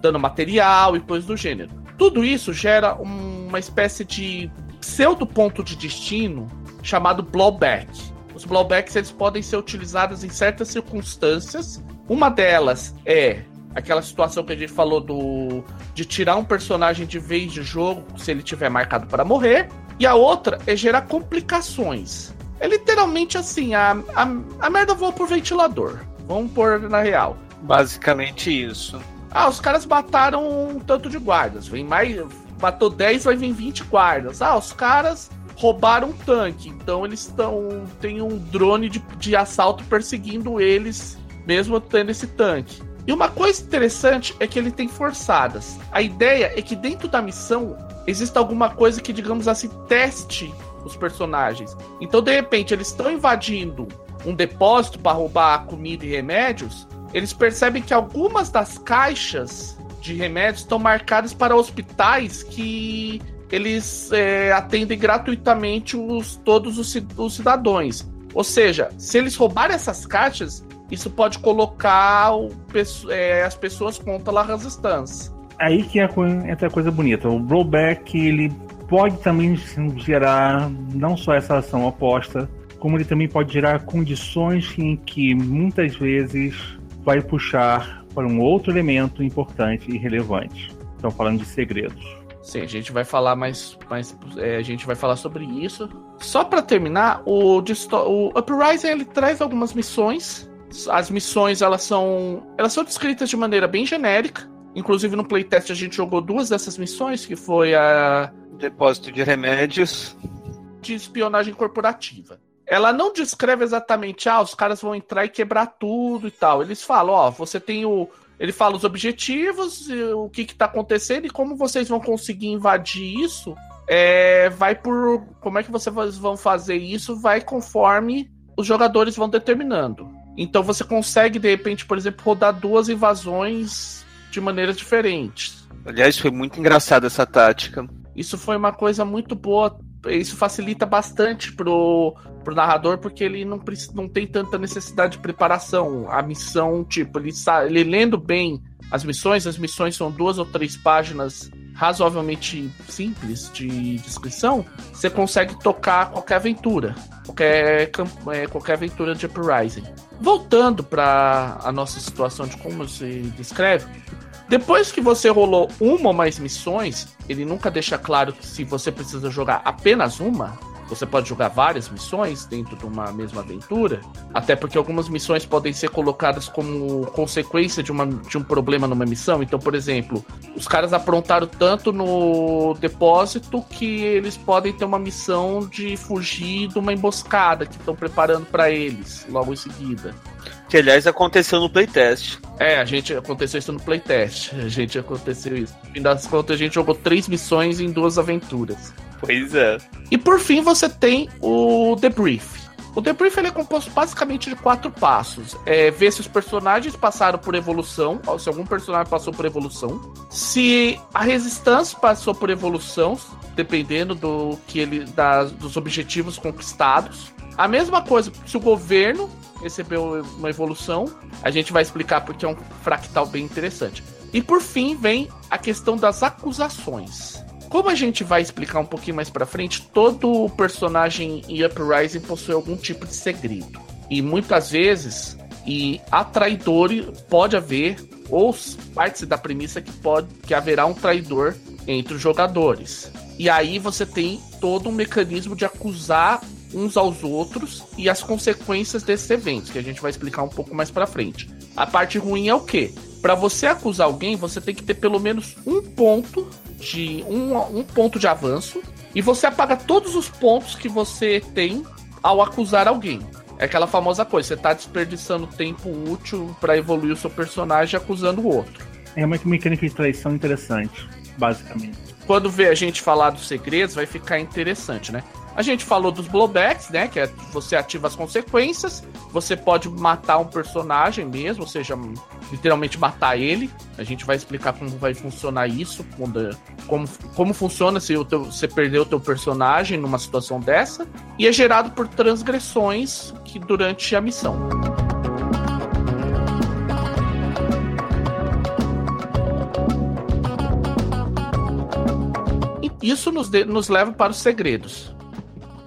dano material e coisas do gênero. Tudo isso gera uma espécie de pseudo ponto de destino chamado blowback. Os blowbacks eles podem ser utilizados em certas circunstâncias. Uma delas é aquela situação que a gente falou do de tirar um personagem de vez de jogo se ele tiver marcado para morrer. E a outra é gerar complicações. É literalmente assim, a, a, a merda voa por ventilador. Vamos pôr na real. Basicamente isso. Ah, os caras mataram um tanto de guardas. Vem mais. Matou 10, vai vir 20 guardas. Ah, os caras roubaram um tanque. Então eles estão. Tem um drone de, de assalto perseguindo eles, mesmo tendo esse tanque. E uma coisa interessante é que ele tem forçadas. A ideia é que dentro da missão exista alguma coisa que, digamos assim, teste os personagens. Então, de repente, eles estão invadindo um depósito para roubar comida e remédios. Eles percebem que algumas das caixas de remédios estão marcadas para hospitais que eles é, atendem gratuitamente os, todos os, os cidadãos. Ou seja, se eles roubarem essas caixas, isso pode colocar o, é, as pessoas contra a resistência. Aí que é entra a coisa bonita. O blowback ele pode também gerar não só essa ação oposta, como ele também pode gerar condições em que muitas vezes vai puxar para um outro elemento importante e relevante. Estão falando de segredos. Sim, a gente vai falar mais, mais é, a gente vai falar sobre isso. Só para terminar, o, o Uprising ele traz algumas missões as missões, elas são, elas são descritas de maneira bem genérica. Inclusive no playtest a gente jogou duas dessas missões, que foi a depósito de remédios de espionagem corporativa. Ela não descreve exatamente, ah, os caras vão entrar e quebrar tudo e tal. Eles falam, ó, você tem o ele fala os objetivos, o que está acontecendo e como vocês vão conseguir invadir isso. É, vai por. Como é que vocês vão fazer isso? Vai conforme os jogadores vão determinando. Então você consegue, de repente, por exemplo, rodar duas invasões de maneiras diferentes. Aliás, foi muito engraçada essa tática. Isso foi uma coisa muito boa. Isso facilita bastante pro, pro narrador, porque ele não, não tem tanta necessidade de preparação. A missão, tipo, ele, ele lendo bem as missões, as missões são duas ou três páginas razoavelmente simples de descrição, você consegue tocar qualquer aventura, qualquer, é, qualquer aventura de Uprising. Voltando para a nossa situação de como se descreve, depois que você rolou uma ou mais missões, ele nunca deixa claro se você precisa jogar apenas uma você pode jogar várias missões dentro de uma mesma aventura, até porque algumas missões podem ser colocadas como consequência de, uma, de um problema numa missão. Então, por exemplo, os caras aprontaram tanto no depósito que eles podem ter uma missão de fugir de uma emboscada que estão preparando para eles logo em seguida. Que aliás aconteceu no playtest. É, a gente aconteceu isso no playtest. [laughs] A gente aconteceu isso. No fim das contas, a gente jogou três missões em duas aventuras. Pois é. E por fim você tem o debrief. O debrief ele é composto basicamente de quatro passos. É ver se os personagens passaram por evolução, se algum personagem passou por evolução, se a resistência passou por evolução, dependendo do que ele da, dos objetivos conquistados. A mesma coisa se o governo recebeu uma evolução. A gente vai explicar porque é um fractal bem interessante. E por fim vem a questão das acusações. Como a gente vai explicar um pouquinho mais para frente, todo personagem em Uprising possui algum tipo de segredo. E muitas vezes, e a traidor pode haver, ou parte da premissa que pode que haverá um traidor entre os jogadores. E aí você tem todo um mecanismo de acusar uns aos outros e as consequências desses eventos, que a gente vai explicar um pouco mais para frente. A parte ruim é o quê? Para você acusar alguém, você tem que ter pelo menos um ponto de um, um ponto de avanço e você apaga todos os pontos que você tem ao acusar alguém. É aquela famosa coisa, você tá desperdiçando tempo útil para evoluir o seu personagem acusando o outro. É uma mecânica de traição interessante, basicamente. Quando vê a gente falar dos segredos, vai ficar interessante, né? A gente falou dos blowbacks, né? Que é você ativa as consequências. Você pode matar um personagem mesmo, ou seja, literalmente matar ele. A gente vai explicar como vai funcionar isso, quando, como, como funciona se o teu, você perdeu o teu personagem numa situação dessa. E é gerado por transgressões que durante a missão. Isso nos, de, nos leva para os segredos.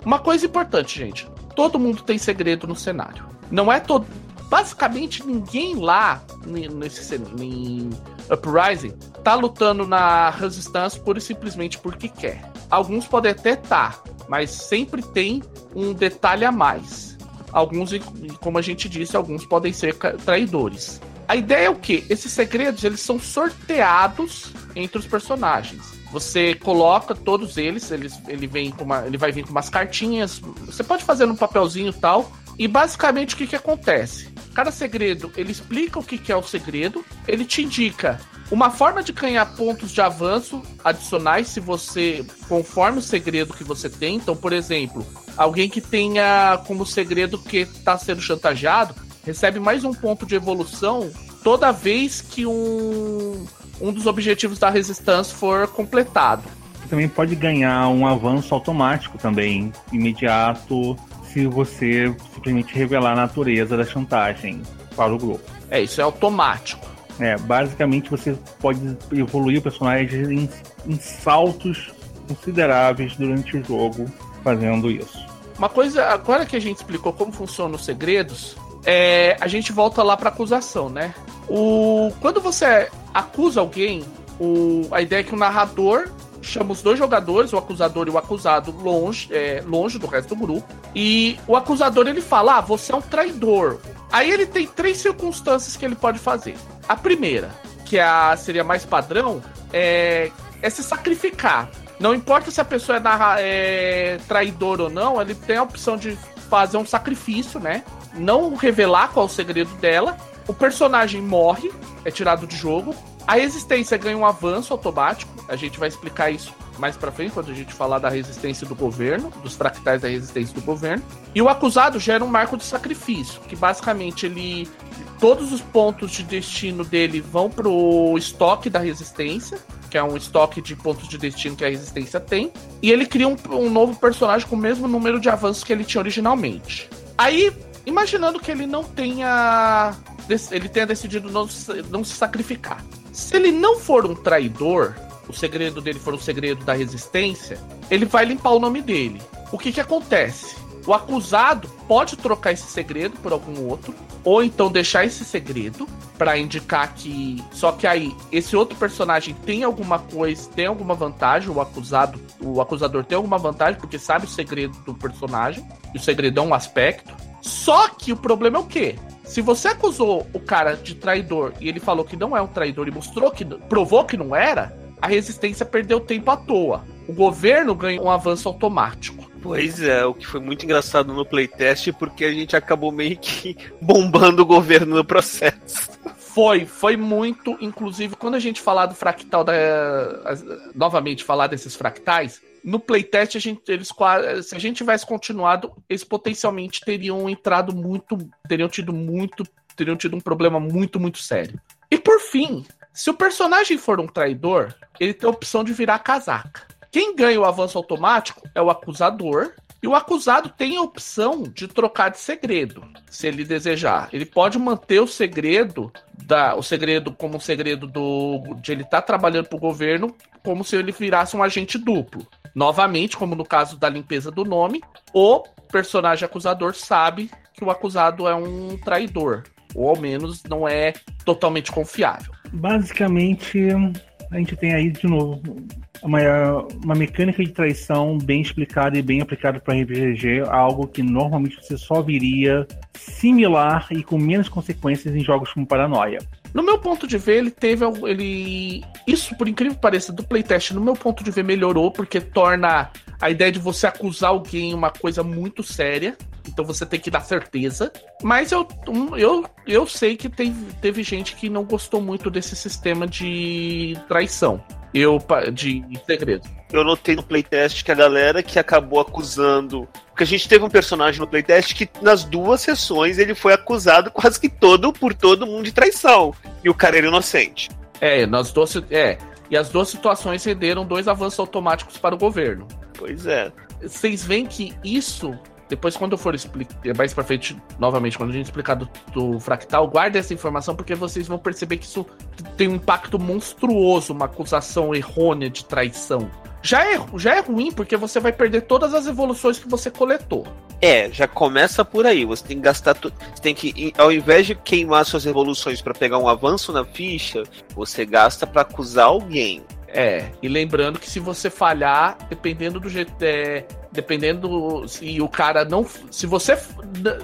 Uma coisa importante, gente. Todo mundo tem segredo no cenário. Não é todo. Basicamente, ninguém lá nesse em Uprising tá lutando na resistência pura e simplesmente porque quer. Alguns podem até estar, tá, mas sempre tem um detalhe a mais. Alguns, como a gente disse, alguns podem ser traidores. A ideia é o que? Esses segredos eles são sorteados entre os personagens. Você coloca todos eles, eles ele vem com uma, ele vai vir com umas cartinhas. Você pode fazer no papelzinho e tal. E basicamente o que, que acontece? Cada segredo, ele explica o que, que é o segredo, ele te indica uma forma de ganhar pontos de avanço adicionais se você, conforme o segredo que você tem. Então, por exemplo, alguém que tenha como segredo que está sendo chantageado recebe mais um ponto de evolução toda vez que um um dos objetivos da resistência for completado. Você também pode ganhar um avanço automático também, imediato, se você simplesmente revelar a natureza da chantagem para o grupo. É, isso é automático. É, basicamente você pode evoluir o personagem em, em saltos consideráveis durante o jogo fazendo isso. Uma coisa, agora que a gente explicou como funcionam os segredos, é, a gente volta lá para acusação, né? O, quando você acusa alguém, o, a ideia é que o narrador chama os dois jogadores, o acusador e o acusado, longe, é, longe do resto do grupo. E o acusador ele fala: Ah, você é um traidor. Aí ele tem três circunstâncias que ele pode fazer. A primeira, que é a, seria mais padrão, é, é se sacrificar. Não importa se a pessoa é, narra, é traidor ou não, ele tem a opção de fazer um sacrifício, né? Não revelar qual é o segredo dela. O personagem morre, é tirado de jogo. A resistência ganha um avanço automático. A gente vai explicar isso mais para frente quando a gente falar da resistência do governo, dos fractais da resistência do governo. E o acusado gera um marco de sacrifício, que basicamente ele todos os pontos de destino dele vão pro estoque da resistência, que é um estoque de pontos de destino que a resistência tem, e ele cria um, um novo personagem com o mesmo número de avanços que ele tinha originalmente. Aí, imaginando que ele não tenha ele tenha decidido não, não se sacrificar. Se ele não for um traidor, o segredo dele for um segredo da resistência, ele vai limpar o nome dele. O que que acontece? O acusado pode trocar esse segredo por algum outro, ou então deixar esse segredo para indicar que. Só que aí, esse outro personagem tem alguma coisa, tem alguma vantagem, o acusado, o acusador tem alguma vantagem, porque sabe o segredo do personagem, e o segredo é um aspecto. Só que o problema é o quê? Se você acusou o cara de traidor e ele falou que não é um traidor e mostrou que provou que não era, a resistência perdeu tempo à toa. O governo ganhou um avanço automático. Pois é, o que foi muito engraçado no playtest, porque a gente acabou meio que [laughs] bombando o governo no processo. Foi, foi muito. Inclusive, quando a gente falar do fractal da. Novamente, falar desses fractais, no playtest, a gente, eles, se a gente tivesse continuado, eles potencialmente teriam entrado muito. teriam tido muito. teriam tido um problema muito, muito sério. E por fim, se o personagem for um traidor, ele tem a opção de virar casaca. Quem ganha o avanço automático é o acusador, e o acusado tem a opção de trocar de segredo, se ele desejar. Ele pode manter o segredo da, o segredo como um segredo do de ele estar tá trabalhando para o governo, como se ele virasse um agente duplo. Novamente, como no caso da limpeza do nome, o personagem acusador sabe que o acusado é um traidor, ou ao menos não é totalmente confiável. Basicamente, a gente tem aí de novo uma, uma mecânica de traição bem explicada e bem aplicada para RPG, algo que normalmente você só viria similar e com menos consequências em jogos como Paranoia. No meu ponto de ver, ele teve. Ele. Isso, por incrível que pareça, do playtest, no meu ponto de ver, melhorou, porque torna a ideia de você acusar alguém uma coisa muito séria. Então você tem que dar certeza. Mas eu, eu, eu sei que teve, teve gente que não gostou muito desse sistema de traição eu de segredo. Eu notei no playtest que a galera que acabou acusando. Porque a gente teve um personagem no playtest que nas duas sessões ele foi acusado quase que todo por todo mundo de traição. E o cara era inocente. É, nas duas. É. E as duas situações cederam dois avanços automáticos para o governo. Pois é. Vocês veem que isso depois, quando eu for explicar mais pra frente, novamente, quando a gente explicar do, do, fractal, guarde essa informação, porque vocês vão perceber que isso tem um impacto monstruoso, uma acusação errônea de traição. Já é, já é ruim, porque você vai perder todas as evoluções que você coletou. É, já começa por aí. Você tem que gastar. Tu... Você tem que, ao invés de queimar suas evoluções para pegar um avanço na ficha, você gasta para acusar alguém. É, e lembrando que se você falhar, dependendo do jeito. É, dependendo se o cara não. Se você.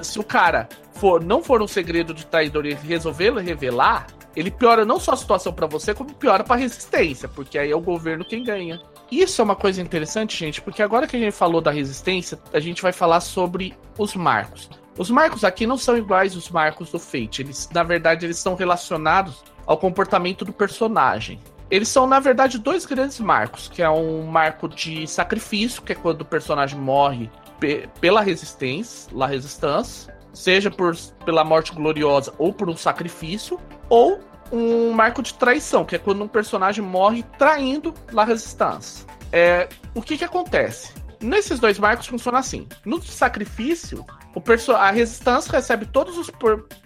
Se o cara for, não for um segredo de traidor resolver revelar, ele piora não só a situação para você, como piora pra resistência, porque aí é o governo quem ganha. Isso é uma coisa interessante, gente, porque agora que a gente falou da resistência, a gente vai falar sobre os marcos. Os marcos aqui não são iguais os marcos do Fate. Eles, na verdade, eles são relacionados ao comportamento do personagem. Eles são, na verdade, dois grandes marcos, que é um marco de sacrifício, que é quando o personagem morre pe pela resistência, la resistance, seja por, pela morte gloriosa ou por um sacrifício, ou um marco de traição, que é quando um personagem morre traindo la resistance. É, o que que acontece? Nesses dois marcos funciona assim. No sacrifício, o perso a resistência recebe todos os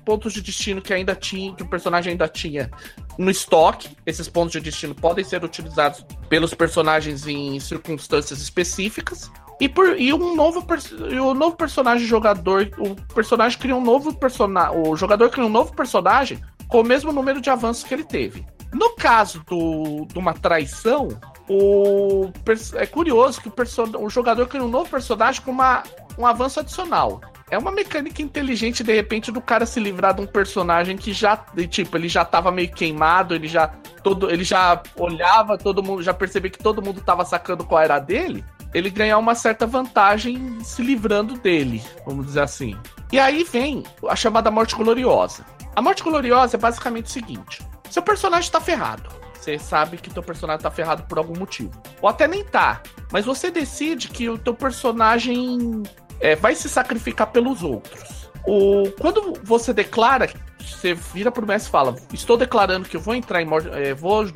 pontos de destino que ainda tinha, que o personagem ainda tinha no estoque. Esses pontos de destino podem ser utilizados pelos personagens em circunstâncias específicas. E, por, e um novo e o novo personagem jogador, o personagem cria um novo personagem, o jogador cria um novo personagem com o mesmo número de avanços que ele teve. No caso do, de uma traição, o é curioso que o, o jogador cria um novo personagem com uma, um avanço adicional. É uma mecânica inteligente, de repente, do cara se livrar de um personagem que já, tipo, ele já tava meio queimado, ele já todo, ele já olhava, todo mundo já percebia que todo mundo tava sacando qual era dele. Ele ganhar uma certa vantagem se livrando dele, vamos dizer assim. E aí vem a chamada morte gloriosa. A morte gloriosa é basicamente o seguinte: seu personagem tá ferrado. Você sabe que teu personagem tá ferrado por algum motivo. Ou até nem tá. Mas você decide que o teu personagem é, vai se sacrificar pelos outros. O, quando você declara, você vira pro mestre e fala: Estou declarando que eu vou entrar em morte, é, vou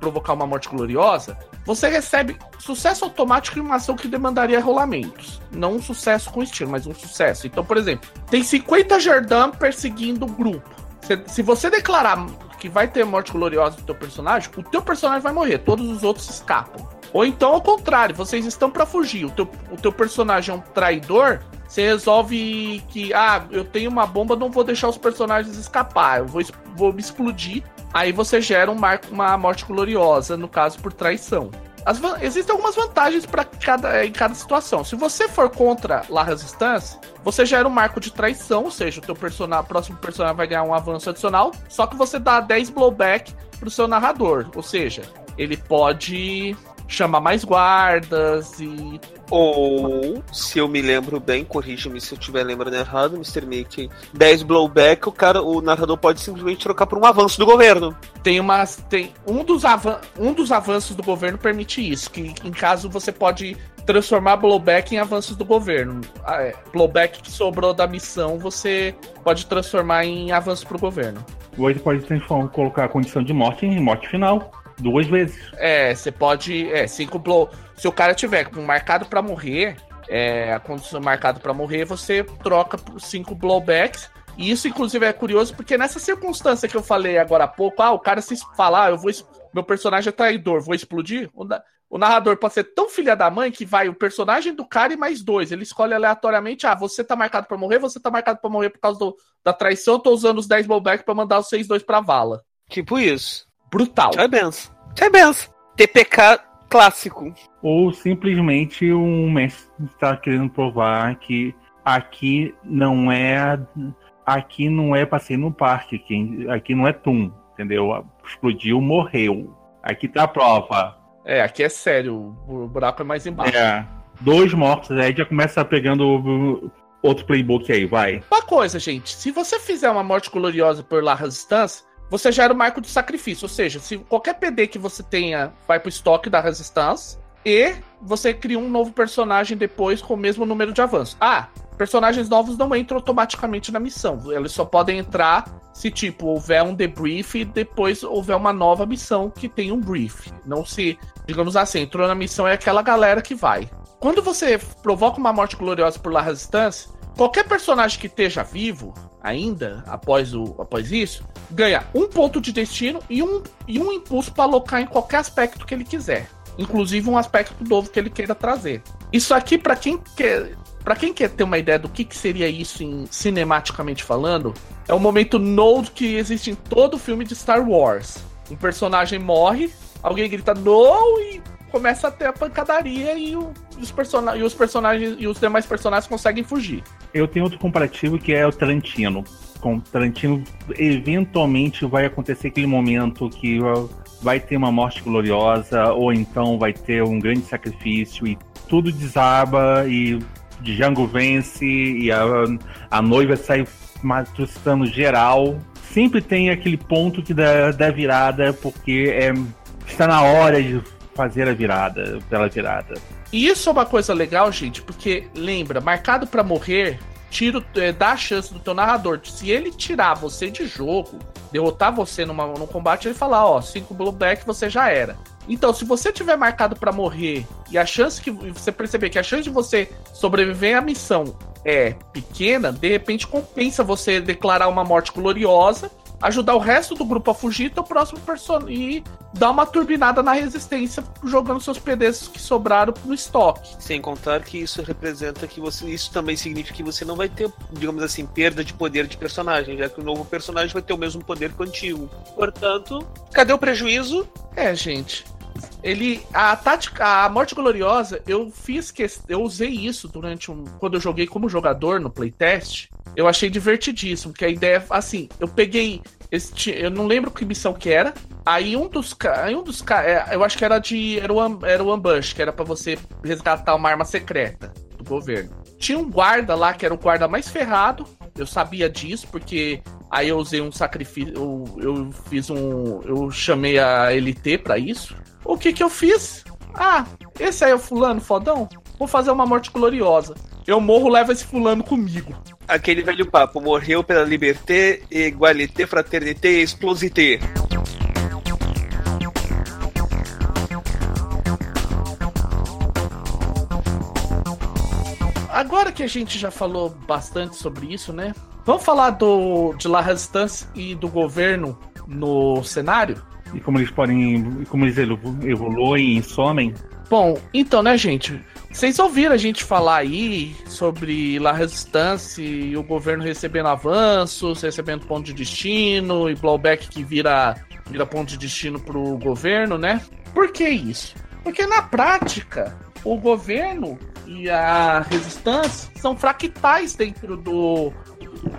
provocar uma morte gloriosa. Você recebe sucesso automático em uma ação que demandaria rolamentos. Não um sucesso com estilo, mas um sucesso. Então, por exemplo, tem 50 Jardim perseguindo o grupo. Se, se você declarar que vai ter morte gloriosa do teu personagem, o teu personagem vai morrer, todos os outros escapam. Ou então, ao contrário, vocês estão para fugir. O teu, o teu personagem é um traidor. Você resolve que, ah, eu tenho uma bomba, não vou deixar os personagens escapar. Eu vou, vou me explodir. Aí você gera um mar, uma morte gloriosa, no caso, por traição. As, existem algumas vantagens para cada, em cada situação. Se você for contra La Resistance, você gera um marco de traição, ou seja, o teu personagem, próximo personagem vai ganhar um avanço adicional, só que você dá 10 blowback pro seu narrador. Ou seja, ele pode chama mais guardas e. Ou, se eu me lembro bem, corrija-me se eu estiver lembrando errado, Mr. Mickey, 10 blowback, o cara, o narrador pode simplesmente trocar por um avanço do governo. Tem umas. Tem, um, dos avan um dos avanços do governo permite isso, que em caso você pode transformar blowback em avanços do governo. Ah, é, blowback que sobrou da missão, você pode transformar em avanço pro governo. Ou você pode transformar, colocar a condição de morte em morte final. Duas vezes. É, você pode. É, cinco blow. Se o cara tiver com marcado para morrer, é, a condição marcado para morrer, você troca por cinco blowbacks. E isso, inclusive, é curioso, porque nessa circunstância que eu falei agora há pouco, ah, o cara se falar, ah, eu vou. Meu personagem é traidor, vou explodir. O narrador pode ser tão filha da mãe que vai o personagem do cara e mais dois. Ele escolhe aleatoriamente: ah, você tá marcado para morrer, você tá marcado para morrer por causa do, da traição, eu tô usando os 10 blowbacks para mandar os 6 dois pra vala. Tipo isso. Brutal. Tchau, benção. Tchau, benção. TPK clássico. Ou simplesmente um mestre está querendo provar que aqui não é. Aqui não é passeio no parque, aqui, aqui não é Tum, entendeu? Explodiu, morreu. Aqui tá a prova. É, aqui é sério, o buraco é mais embaixo. É. Dois mortos, aí já começa pegando outro playbook aí, vai. Uma coisa, gente, se você fizer uma morte gloriosa por La Resistance, você gera o marco de sacrifício. Ou seja, se qualquer PD que você tenha vai pro estoque da Resistance e você cria um novo personagem depois com o mesmo número de avanços. Ah, personagens novos não entram automaticamente na missão. Eles só podem entrar se, tipo, houver um debrief e depois houver uma nova missão que tem um brief. Não se, digamos assim, entrou na missão é aquela galera que vai. Quando você provoca uma morte gloriosa por La Resistance, qualquer personagem que esteja vivo ainda após, o, após isso ganha um ponto de destino e um, e um impulso para alocar em qualquer aspecto que ele quiser, inclusive um aspecto novo que ele queira trazer. Isso aqui para quem quer para quem quer ter uma ideia do que, que seria isso em cinematicamente falando, é o momento node que existe em todo filme de Star Wars. Um personagem morre, alguém grita no e começa a ter a pancadaria e, o, os, person e os personagens e os demais personagens conseguem fugir. Eu tenho outro comparativo que é o Tarantino. Com Tarantino, eventualmente vai acontecer aquele momento que vai ter uma morte gloriosa, ou então vai ter um grande sacrifício e tudo desaba e Django vence e a, a noiva sai matrucando geral. Sempre tem aquele ponto que dá, dá virada, porque é, está na hora de fazer a virada, pela virada. E isso é uma coisa legal, gente, porque lembra, marcado para morrer, tiro, é, dá a chance do teu narrador. Se ele tirar você de jogo, derrotar você numa, num combate, ele falar, ó, 5 blowback você já era. Então, se você tiver marcado para morrer e a chance que você perceber que a chance de você sobreviver à missão é pequena, de repente compensa você declarar uma morte gloriosa ajudar o resto do grupo a fugir teu próximo personagem e dar uma turbinada na resistência jogando seus PDs que sobraram no estoque. Sem contar que isso representa que você. Isso também significa que você não vai ter, digamos assim, perda de poder de personagem, já que o novo personagem vai ter o mesmo poder que o antigo. Portanto, cadê o prejuízo? É, gente. Ele. A tática. A Morte Gloriosa, eu fiz que. Eu usei isso durante um. Quando eu joguei como jogador no playtest. Eu achei divertidíssimo. Que a ideia. Assim, eu peguei. Este, eu não lembro que missão que era. Aí um dos caras. Um dos é, eu acho que era de. Era o, era o ambush, que era para você resgatar uma arma secreta do governo. Tinha um guarda lá, que era o guarda mais ferrado. Eu sabia disso, porque aí eu usei um sacrifício. Eu, eu fiz um. Eu chamei a LT para isso. O que que eu fiz? Ah, esse aí é o fulano fodão? Vou fazer uma morte gloriosa. Eu morro, leva esse fulano comigo. Aquele velho papo, morreu pela liberté, igualité, fraternité e explosité. Agora que a gente já falou bastante sobre isso, né? Vamos falar do de La Resistance e do governo no cenário? E como eles podem. como eles evoluem e somem. Bom, então, né, gente? Vocês ouviram a gente falar aí sobre La Resistance e o governo recebendo avanços, recebendo ponto de destino e blowback que vira, vira ponto de destino pro governo, né? Por que isso? Porque na prática, o governo e a resistência são fractais dentro do,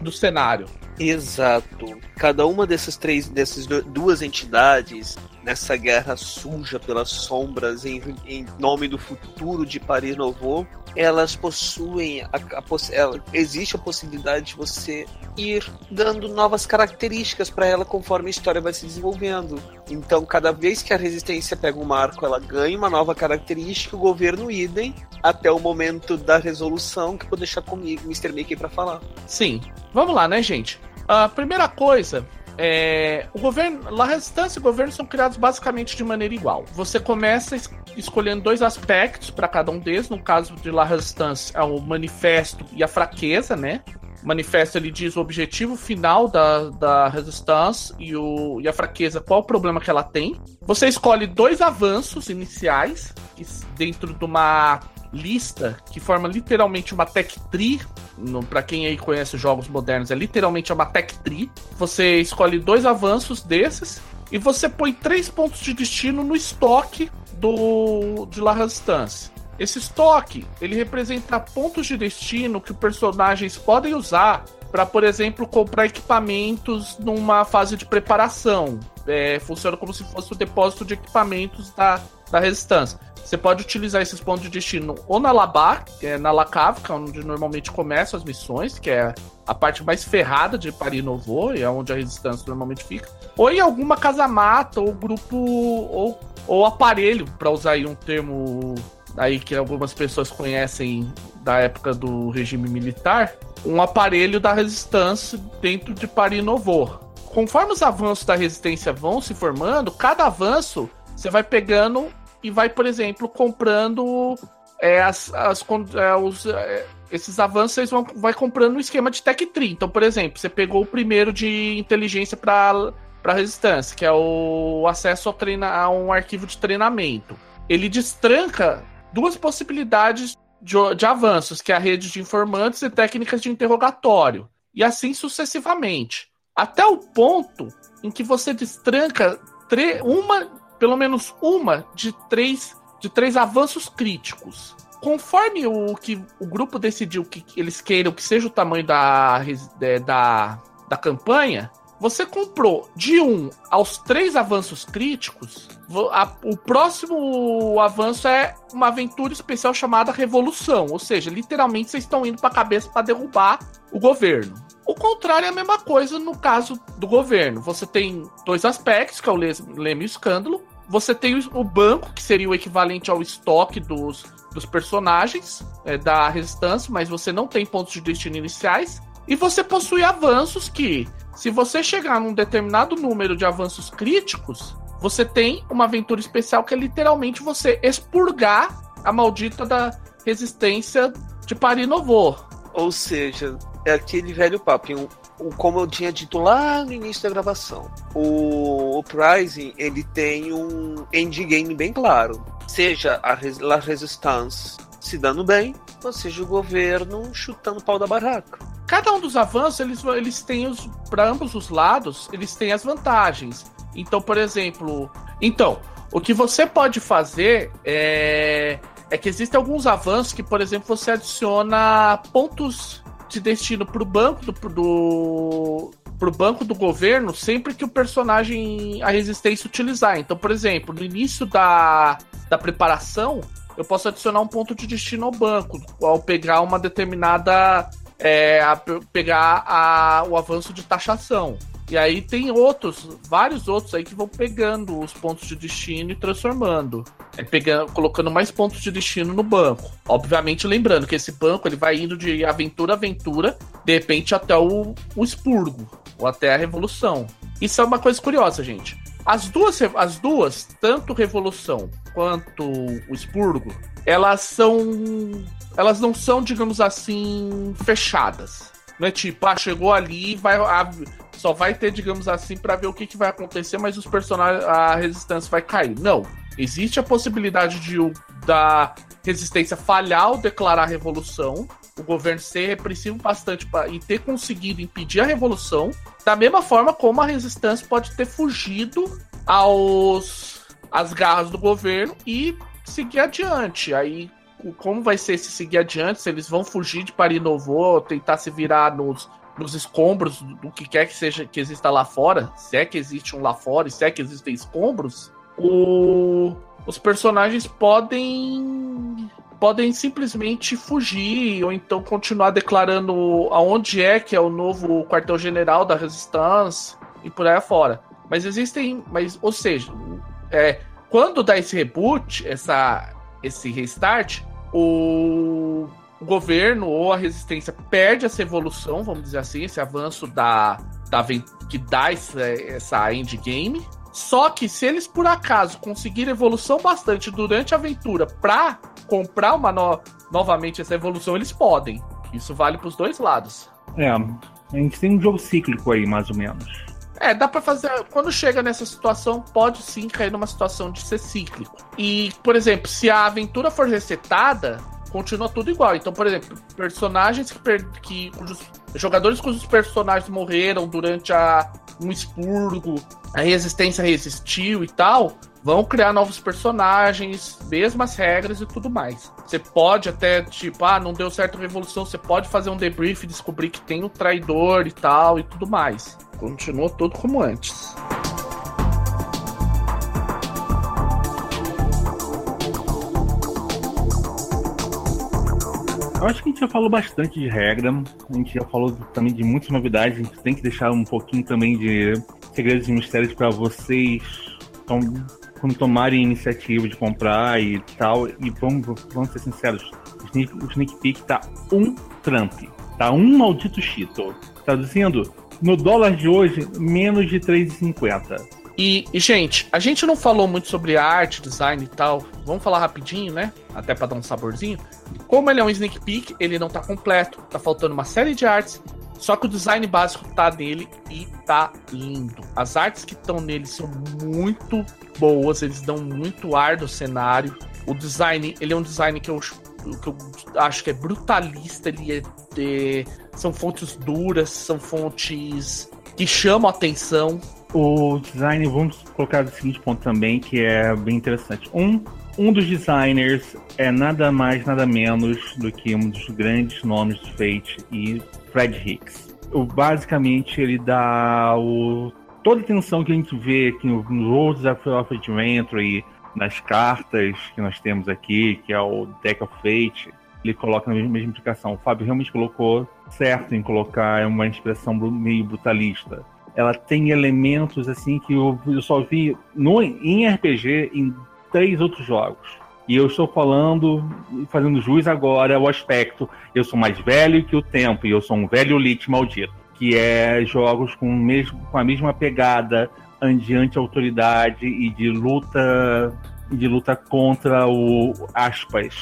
do cenário. Exato. Cada uma dessas três, dessas duas entidades nessa guerra suja pelas sombras em, em nome do futuro de Paris Novo, elas possuem a, a, ela, existe a possibilidade de você ir dando novas características para ela conforme a história vai se desenvolvendo. Então, cada vez que a resistência pega um marco, ela ganha uma nova característica, o governo idem até o momento da resolução que vou deixar comigo, Mr. Mickey para falar. Sim. Vamos lá, né, gente? A primeira coisa é, o governo, La Resistência e o governo são criados basicamente de maneira igual. Você começa es escolhendo dois aspectos para cada um deles. No caso de La Resistência, é o manifesto e a fraqueza, né? O manifesto ele diz o objetivo final da, da resistência e, o, e a fraqueza, qual o problema que ela tem. Você escolhe dois avanços iniciais dentro de uma lista que forma literalmente uma tech tree. Para quem aí conhece jogos modernos, é literalmente uma tech tree. Você escolhe dois avanços desses e você põe três pontos de destino no estoque do de La Resistance. Esse estoque ele representa pontos de destino que os personagens podem usar para, por exemplo, comprar equipamentos numa fase de preparação. É, funciona como se fosse o depósito de equipamentos da, da resistência. Você pode utilizar esses pontos de destino ou na Labar, que é na Lacavca, onde normalmente começam as missões, que é a parte mais ferrada de Paris Novo, e é onde a resistência normalmente fica, ou em alguma casa-mata, ou grupo, ou, ou aparelho, para usar aí um termo aí que algumas pessoas conhecem da época do regime militar, um aparelho da resistência dentro de Paris Novo. Conforme os avanços da resistência vão se formando, cada avanço você vai pegando e vai, por exemplo, comprando é, as, as, é, os, é, esses avanços, vocês vão vai comprando um esquema de Tech Tree. Então, por exemplo, você pegou o primeiro de inteligência para resistência, que é o acesso ao treina, a um arquivo de treinamento. Ele destranca duas possibilidades de, de avanços, que é a rede de informantes e técnicas de interrogatório, e assim sucessivamente, até o ponto em que você destranca uma pelo menos uma de três, de três avanços críticos. Conforme o que o grupo decidiu que eles queiram que seja o tamanho da, da, da campanha, você comprou de um aos três avanços críticos. O próximo avanço é uma aventura especial chamada Revolução, ou seja, literalmente vocês estão indo para a cabeça para derrubar o governo. O contrário é a mesma coisa no caso do governo. Você tem dois aspectos, que é o leme e o escândalo. Você tem o banco, que seria o equivalente ao estoque dos, dos personagens é, da resistência, mas você não tem pontos de destino iniciais. E você possui avanços que, se você chegar num determinado número de avanços críticos, você tem uma aventura especial que é literalmente você expurgar a maldita da resistência de Paris Novo. Ou seja, é aquele velho papo como eu tinha dito lá no início da gravação, o Uprising ele tem um endgame bem claro. Seja a, a Resistance se dando bem, ou seja o governo chutando o pau da barraca. Cada um dos avanços, eles, eles têm os. Para ambos os lados, eles têm as vantagens. Então, por exemplo. Então, o que você pode fazer é. É que existem alguns avanços que, por exemplo, você adiciona pontos de destino pro banco do, do pro banco do governo sempre que o personagem a resistência utilizar. Então, por exemplo, no início da, da preparação, eu posso adicionar um ponto de destino ao banco ao pegar uma determinada é, a, pegar a, o avanço de taxação. E aí tem outros, vários outros aí que vão pegando os pontos de destino e transformando. É pegando, colocando mais pontos de destino no banco. Obviamente lembrando que esse banco ele vai indo de aventura a aventura, de repente até o, o expurgo, ou até a revolução. Isso é uma coisa curiosa, gente. As duas, as duas, tanto Revolução quanto o Expurgo, elas são. Elas não são, digamos assim, fechadas. Não é tipo, ah, chegou ali vai. Só vai ter, digamos assim, para ver o que, que vai acontecer, mas os personagens. a resistência vai cair. Não. Existe a possibilidade de da resistência falhar ao declarar a revolução, o governo ser repressivo bastante pra, e ter conseguido impedir a revolução, da mesma forma como a resistência pode ter fugido aos às garras do governo e seguir adiante. Aí como vai ser esse seguir adiante, se eles vão fugir de Paris Novo, tentar se virar nos, nos escombros do que quer que seja que exista lá fora, se é que existe um lá fora se é que existem escombros, o, os personagens podem podem simplesmente fugir ou então continuar declarando aonde é que é o novo quartel-general da Resistência e por aí afora. Mas existem, mas ou seja, é, quando dá esse reboot, essa esse restart, o governo ou a resistência perde essa evolução, vamos dizer assim, esse avanço da, da que dá essa, essa endgame. Só que se eles por acaso conseguirem evolução bastante durante a aventura para comprar uma no... novamente essa evolução, eles podem. Isso vale para os dois lados. É, a gente tem um jogo cíclico aí, mais ou menos. É, dá para fazer. Quando chega nessa situação, pode sim cair numa situação de ser cíclico. E, por exemplo, se a aventura for resetada, continua tudo igual. Então, por exemplo, personagens que, per... que cujos jogadores cujos personagens morreram durante a um expurgo, a resistência resistiu e tal, vão criar novos personagens, mesmas regras e tudo mais. Você pode até, tipo, ah, não deu certo a revolução, você pode fazer um debrief e descobrir que tem um traidor e tal e tudo mais. Continua tudo como antes. Eu acho que a gente já falou bastante de regra, a gente já falou também de muitas novidades, a gente tem que deixar um pouquinho também de segredos e mistérios para vocês quando tomarem iniciativa de comprar e tal. E vamos, vamos ser sinceros, o Sneak, o Sneak Peek tá um Trump, tá um maldito Cheeto. Traduzindo, no dólar de hoje, menos de 3,50. E, e, gente, a gente não falou muito sobre arte, design e tal. Vamos falar rapidinho, né? Até para dar um saborzinho. Como ele é um sneak peek, ele não tá completo. Tá faltando uma série de artes. Só que o design básico tá nele e tá lindo. As artes que estão nele são muito boas, eles dão muito ar do cenário. O design, ele é um design que eu, que eu acho que é brutalista, ele é, é são fontes duras, são fontes que chamam a atenção o design, vamos colocar o seguinte ponto também, que é bem interessante. Um, um dos designers é nada mais, nada menos do que um dos grandes nomes do Fate e Fred Hicks. O, basicamente, ele dá o, toda a atenção que a gente vê aqui no, no Roads of Adventure nas cartas que nós temos aqui, que é o Deck of Fate, ele coloca na mesma, implicação. O Fábio realmente colocou certo em colocar uma expressão meio brutalista ela tem elementos assim que eu, eu só vi no, em RPG em três outros jogos. E eu estou falando, fazendo jus agora ao aspecto, eu sou mais velho que o tempo, e eu sou um velho lit maldito. Que é jogos com, mesmo, com a mesma pegada adiante autoridade e de luta de luta contra o aspas,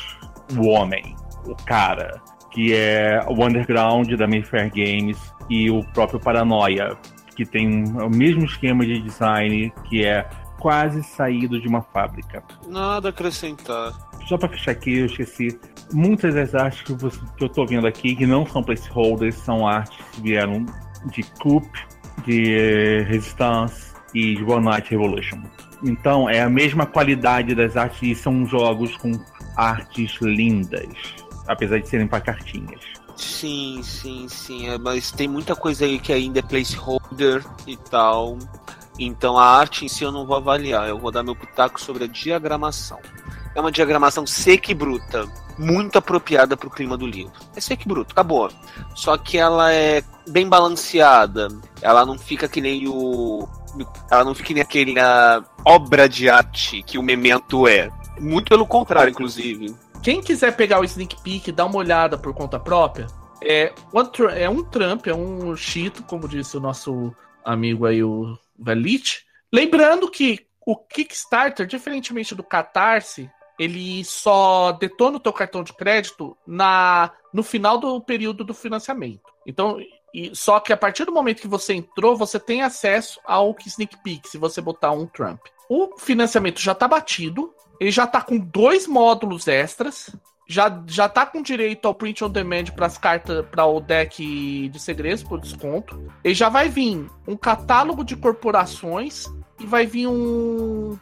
o homem, o cara, que é o underground da Mayfair Games e o próprio Paranoia, que tem o mesmo esquema de design, que é quase saído de uma fábrica. Nada a acrescentar. Só para fechar aqui, eu esqueci. Muitas das artes que, você, que eu estou vendo aqui, que não são placeholders, são artes que vieram de Coop, de Resistance e de One Night Revolution. Então, é a mesma qualidade das artes e são jogos com artes lindas, apesar de serem para cartinhas. Sim, sim, sim. É, mas tem muita coisa aí que ainda é placeholder e tal. Então a arte em si eu não vou avaliar. Eu vou dar meu pitaco sobre a diagramação. É uma diagramação seca e bruta. Muito apropriada para o clima do livro. É seca e bruta, acabou. Só que ela é bem balanceada. Ela não fica que nem o. Ela não fica que nem aquela obra de arte que o Memento é. Muito pelo contrário, inclusive. Quem quiser pegar o sneak peek e dar uma olhada por conta própria, é, é um Trump, é um cheat, como disse o nosso amigo aí, o Valit. Lembrando que o Kickstarter, diferentemente do Catarse, ele só detona o teu cartão de crédito na no final do período do financiamento. Então, e, só que a partir do momento que você entrou, você tem acesso ao Sneak Peek, se você botar um Trump. O financiamento já está batido, ele já tá com dois módulos extras. Já, já tá com direito ao print on demand para as cartas para o deck de segredos por desconto. Ele já vai vir um catálogo de corporações e vai vir um,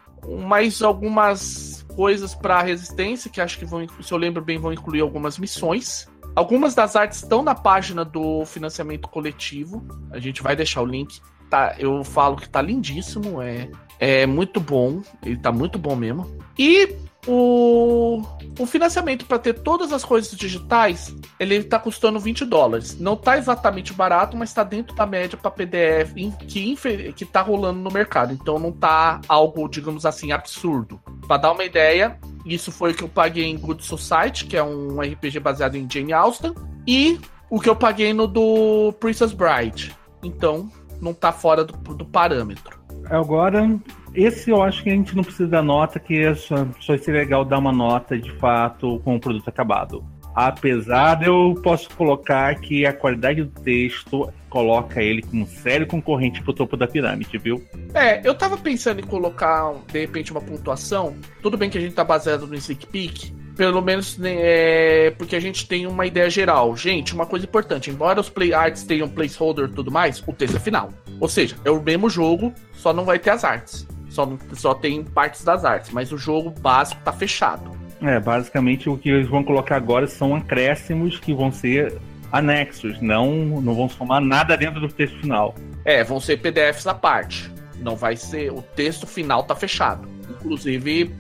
mais algumas coisas para resistência que acho que vão, se eu lembro bem, vão incluir algumas missões Algumas das artes estão na página do financiamento coletivo. A gente vai deixar o link. Tá, eu falo que tá lindíssimo, é, é muito bom. Ele tá muito bom mesmo. E o, o financiamento para ter todas as coisas digitais, ele está custando 20 dólares. Não está exatamente barato, mas está dentro da média para PDF que, que tá rolando no mercado. Então não está algo, digamos assim, absurdo. Para dar uma ideia, isso foi o que eu paguei em Good Society, que é um RPG baseado em Jane Austen, e o que eu paguei no do Princess Bride. Então não está fora do, do parâmetro. Agora, esse eu acho que a gente não precisa dar nota, que é só, só seria legal dar uma nota de fato com o produto acabado. Apesar de eu posso colocar que a qualidade do texto coloca ele como um sério concorrente pro topo da pirâmide, viu? É, eu tava pensando em colocar, de repente, uma pontuação. Tudo bem que a gente tá baseado no Sneak Peek, pelo menos né, é, porque a gente tem uma ideia geral. Gente, uma coisa importante, embora os play arts tenham placeholder e tudo mais, o texto é final. Ou seja, é o mesmo jogo, só não vai ter as artes. Só, só tem partes das artes, mas o jogo básico tá fechado. É, basicamente o que eles vão colocar agora são acréscimos que vão ser anexos, não, não vão somar nada dentro do texto final. É, vão ser PDFs à parte. Não vai ser. O texto final tá fechado. Inclusive,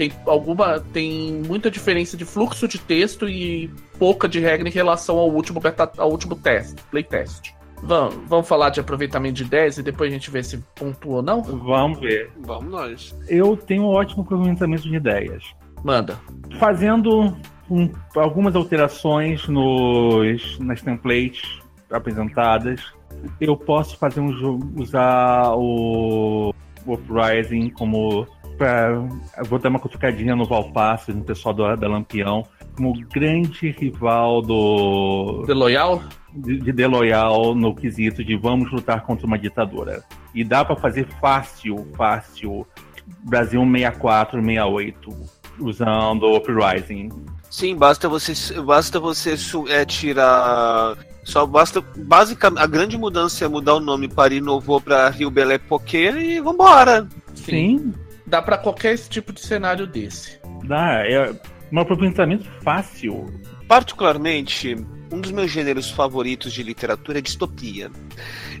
tem alguma. Tem muita diferença de fluxo de texto e pouca de regra em relação ao último, beta, ao último teste, playtest. Vamos, vamos falar de aproveitamento de ideias e depois a gente vê se pontua ou não? Vamos ver. Vamos nós. Eu tenho um ótimo aproveitamento de ideias. Manda. Fazendo um, algumas alterações nos, nas templates apresentadas, eu posso fazer um jogo, usar o, o Uprising como. Pra, vou dar uma cutucadinha no Valpasso, no pessoal do, da Lampião, como grande rival do. The Loyal? de, de deloyal no quesito de vamos lutar contra uma ditadura. E dá para fazer fácil, fácil Brasil 64, 68, usando o Uprising. Sim, basta você, basta você é, tirar. Só basta. Basicamente, a grande mudança é mudar o nome para Inovou para Rio Belé Poker e vambora. Sim. Sim. Dá para qualquer tipo de cenário desse. Dá, é um aproveitamento fácil. Particularmente, um dos meus gêneros favoritos de literatura é distopia.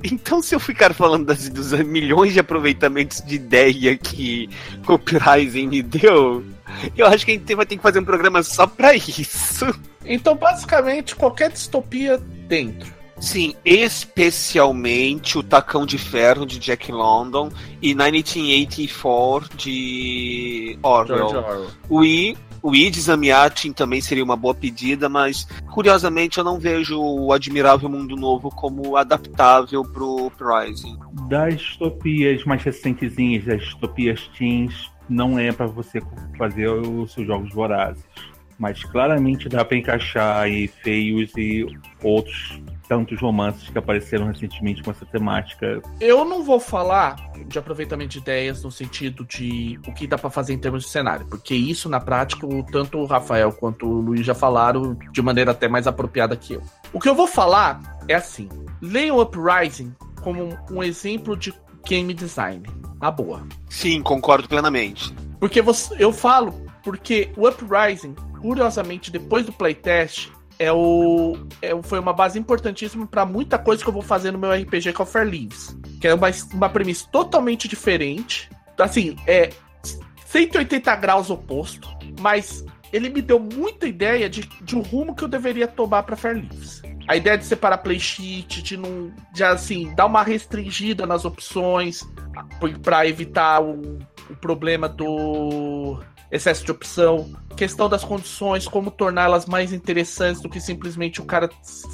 Então, se eu ficar falando das, dos milhões de aproveitamentos de ideia que Copyrising me deu, eu acho que a gente vai ter que fazer um programa só pra isso. Então, basicamente, qualquer distopia dentro. Sim, especialmente o Tacão de Ferro de Jack London e 1984 de Orwell. Orwell. O I o Ides Amiatin também seria uma boa pedida, mas curiosamente eu não vejo o Admirável Mundo Novo como adaptável pro Rising. Das distopias mais recentezinhas, das distopias teens, não é para você fazer os seus jogos vorazes. Mas claramente dá para encaixar aí feios e outros tantos romances que apareceram recentemente com essa temática. Eu não vou falar de aproveitamento de ideias no sentido de o que dá para fazer em termos de cenário, porque isso na prática tanto o Rafael quanto o Luiz já falaram de maneira até mais apropriada que eu. O que eu vou falar é assim: leiam Uprising como um exemplo de game design. Na boa. Sim, concordo plenamente. Porque você, eu falo porque o Uprising, curiosamente, depois do playtest, é o, é, foi uma base importantíssima para muita coisa que eu vou fazer no meu RPG que é o Fair Leaves. Que é uma, uma premissa totalmente diferente. Assim, é 180 graus oposto, mas ele me deu muita ideia de, de um rumo que eu deveria tomar para Fair Leaves. A ideia de separar play sheet, de não. de assim, dar uma restringida nas opções para evitar o, o problema do excesso de opção, questão das condições, como torná-las mais interessantes do que simplesmente o cara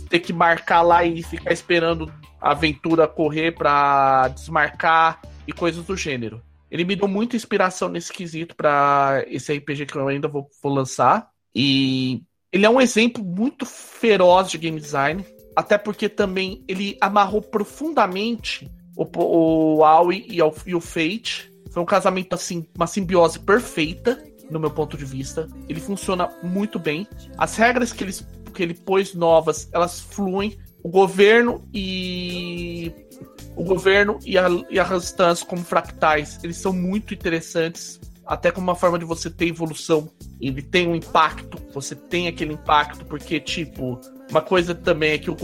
ter que marcar lá e ficar esperando a aventura correr para desmarcar e coisas do gênero. Ele me deu muita inspiração nesse quesito para esse RPG que eu ainda vou, vou lançar. E ele é um exemplo muito feroz de game design, até porque também ele amarrou profundamente o, o Aoi e, e o Fate foi um casamento, assim, uma simbiose perfeita, no meu ponto de vista. Ele funciona muito bem. As regras que ele, que ele pôs novas, elas fluem. O governo e. O governo e a, e a como fractais, eles são muito interessantes. Até como uma forma de você ter evolução ele tem um impacto, você tem aquele impacto, porque, tipo, uma coisa também é que o,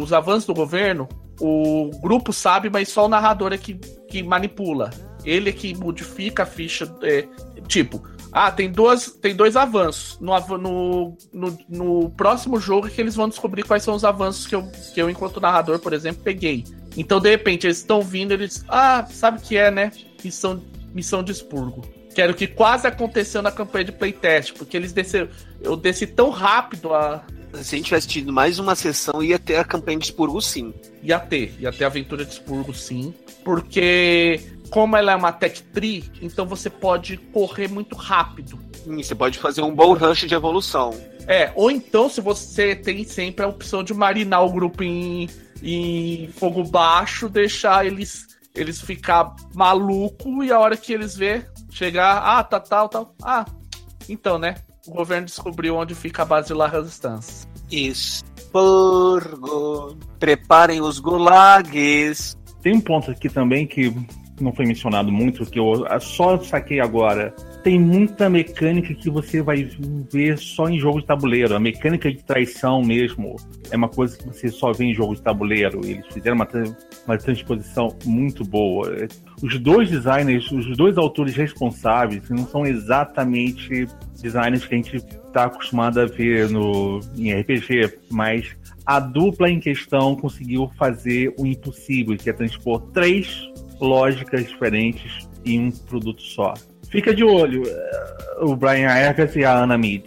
os avanços do governo, o grupo sabe, mas só o narrador é que, que manipula. Ele é que modifica a ficha. É, tipo, ah, tem, duas, tem dois avanços. No, no, no, no, próximo jogo é que eles vão descobrir quais são os avanços que eu, que eu, enquanto narrador, por exemplo, peguei. Então, de repente, eles estão vindo, eles. Ah, sabe o que é, né? Missão, missão de expurgo. Que era o que quase aconteceu na campanha de playtest, porque eles desceram. Eu desci tão rápido a. Se a gente tivesse tido mais uma sessão, ia ter a campanha de expurgo sim. Ia ter, ia ter a aventura de expurgo sim. Porque, como ela é uma tech tree, então você pode correr muito rápido. Sim, você pode fazer um bom rush de evolução. É, ou então se você tem sempre a opção de marinar o grupo em, em fogo baixo, deixar eles eles ficar maluco e a hora que eles vê chegar, ah, tá tal, tal. Ah, então, né? O governo descobriu onde fica a base de La Resistance. Expurgo. Preparem os gulags. Tem um ponto aqui também que não foi mencionado muito, que eu só saquei agora tem muita mecânica que você vai ver só em jogo de tabuleiro. A mecânica de traição mesmo é uma coisa que você só vê em jogo de tabuleiro. Eles fizeram uma, uma transposição muito boa. Os dois designers, os dois autores responsáveis, não são exatamente designers que a gente está acostumado a ver no, em RPG, mas a dupla em questão conseguiu fazer o impossível, que é transpor três lógicas diferentes em um produto só. Fica de olho, eh, o Brian Eggers e a Anna Mead.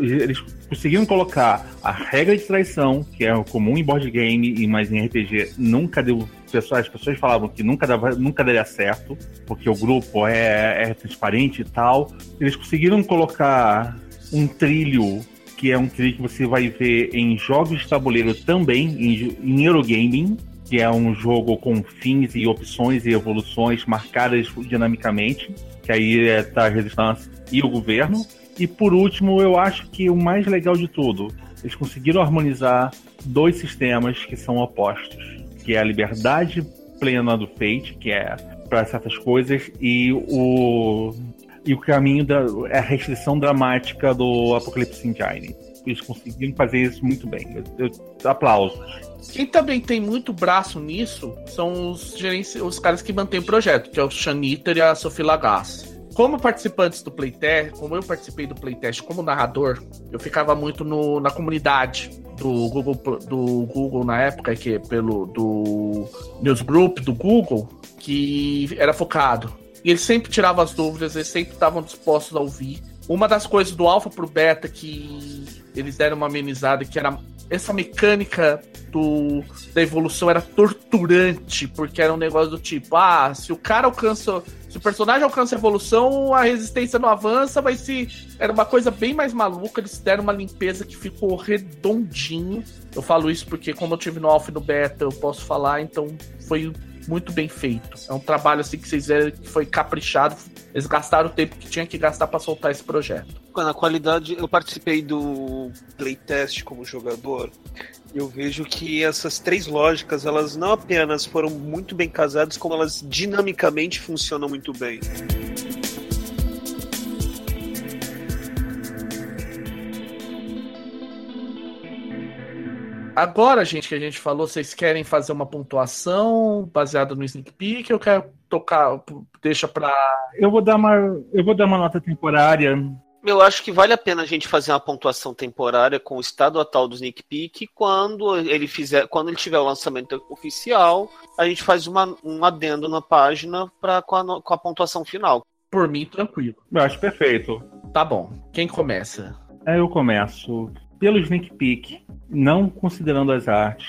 Eles conseguiram colocar a regra de traição, que é comum em board game, e mais em RPG nunca deu. As pessoas falavam que nunca, dava, nunca daria certo, porque o grupo é, é transparente e tal. Eles conseguiram colocar um trilho que é um trilho que você vai ver em jogos de tabuleiro também, em, em Eurogaming, que é um jogo com fins e opções e evoluções marcadas dinamicamente que aí é tá a resistência e o governo. E por último, eu acho que o mais legal de tudo, eles conseguiram harmonizar dois sistemas que são opostos, que é a liberdade plena do Fate, que é para certas coisas, e o e o caminho da é a restrição dramática do Apocalipse Engine. Eles conseguiram fazer isso muito bem. Eu, eu, aplausos. Quem também tem muito braço nisso são os, gerentes, os caras que mantêm o projeto, que é o Xaniter e a Sophie Lagasse. Como participantes do playtest, como eu participei do playtest como narrador, eu ficava muito no, na comunidade do Google, do Google na época, que é pelo do Newsgroup do Google, que era focado. E eles sempre tiravam as dúvidas, eles sempre estavam dispostos a ouvir. Uma das coisas do alfa pro beta que eles deram uma amenizada, que era essa mecânica do, da evolução era torturante, porque era um negócio do tipo, ah, se o cara alcança. Se o personagem alcança a evolução, a resistência não avança, mas se. Era uma coisa bem mais maluca, eles deram uma limpeza que ficou redondinho. Eu falo isso porque, como eu tive no Alpha e no Beta, eu posso falar, então foi muito bem feito. É um trabalho assim que vocês viram que foi caprichado. Eles gastaram o tempo que tinha que gastar para soltar esse projeto. Na qualidade, eu participei do playtest como jogador. Eu vejo que essas três lógicas, elas não apenas foram muito bem casadas, como elas dinamicamente funcionam muito bem. Agora, gente, que a gente falou, vocês querem fazer uma pontuação baseada no sneak peek? Eu quero tocar, deixa pra. Eu vou dar uma, eu vou dar uma nota temporária. Eu acho que vale a pena a gente fazer uma pontuação temporária com o estado atual do sneak peek. Quando ele fizer, quando ele tiver o lançamento oficial, a gente faz uma, um adendo na página para com, a, com a pontuação final. Por mim, tranquilo. Eu acho perfeito. Tá bom. Quem começa? É, eu começo pelo sneak peek, não considerando as artes,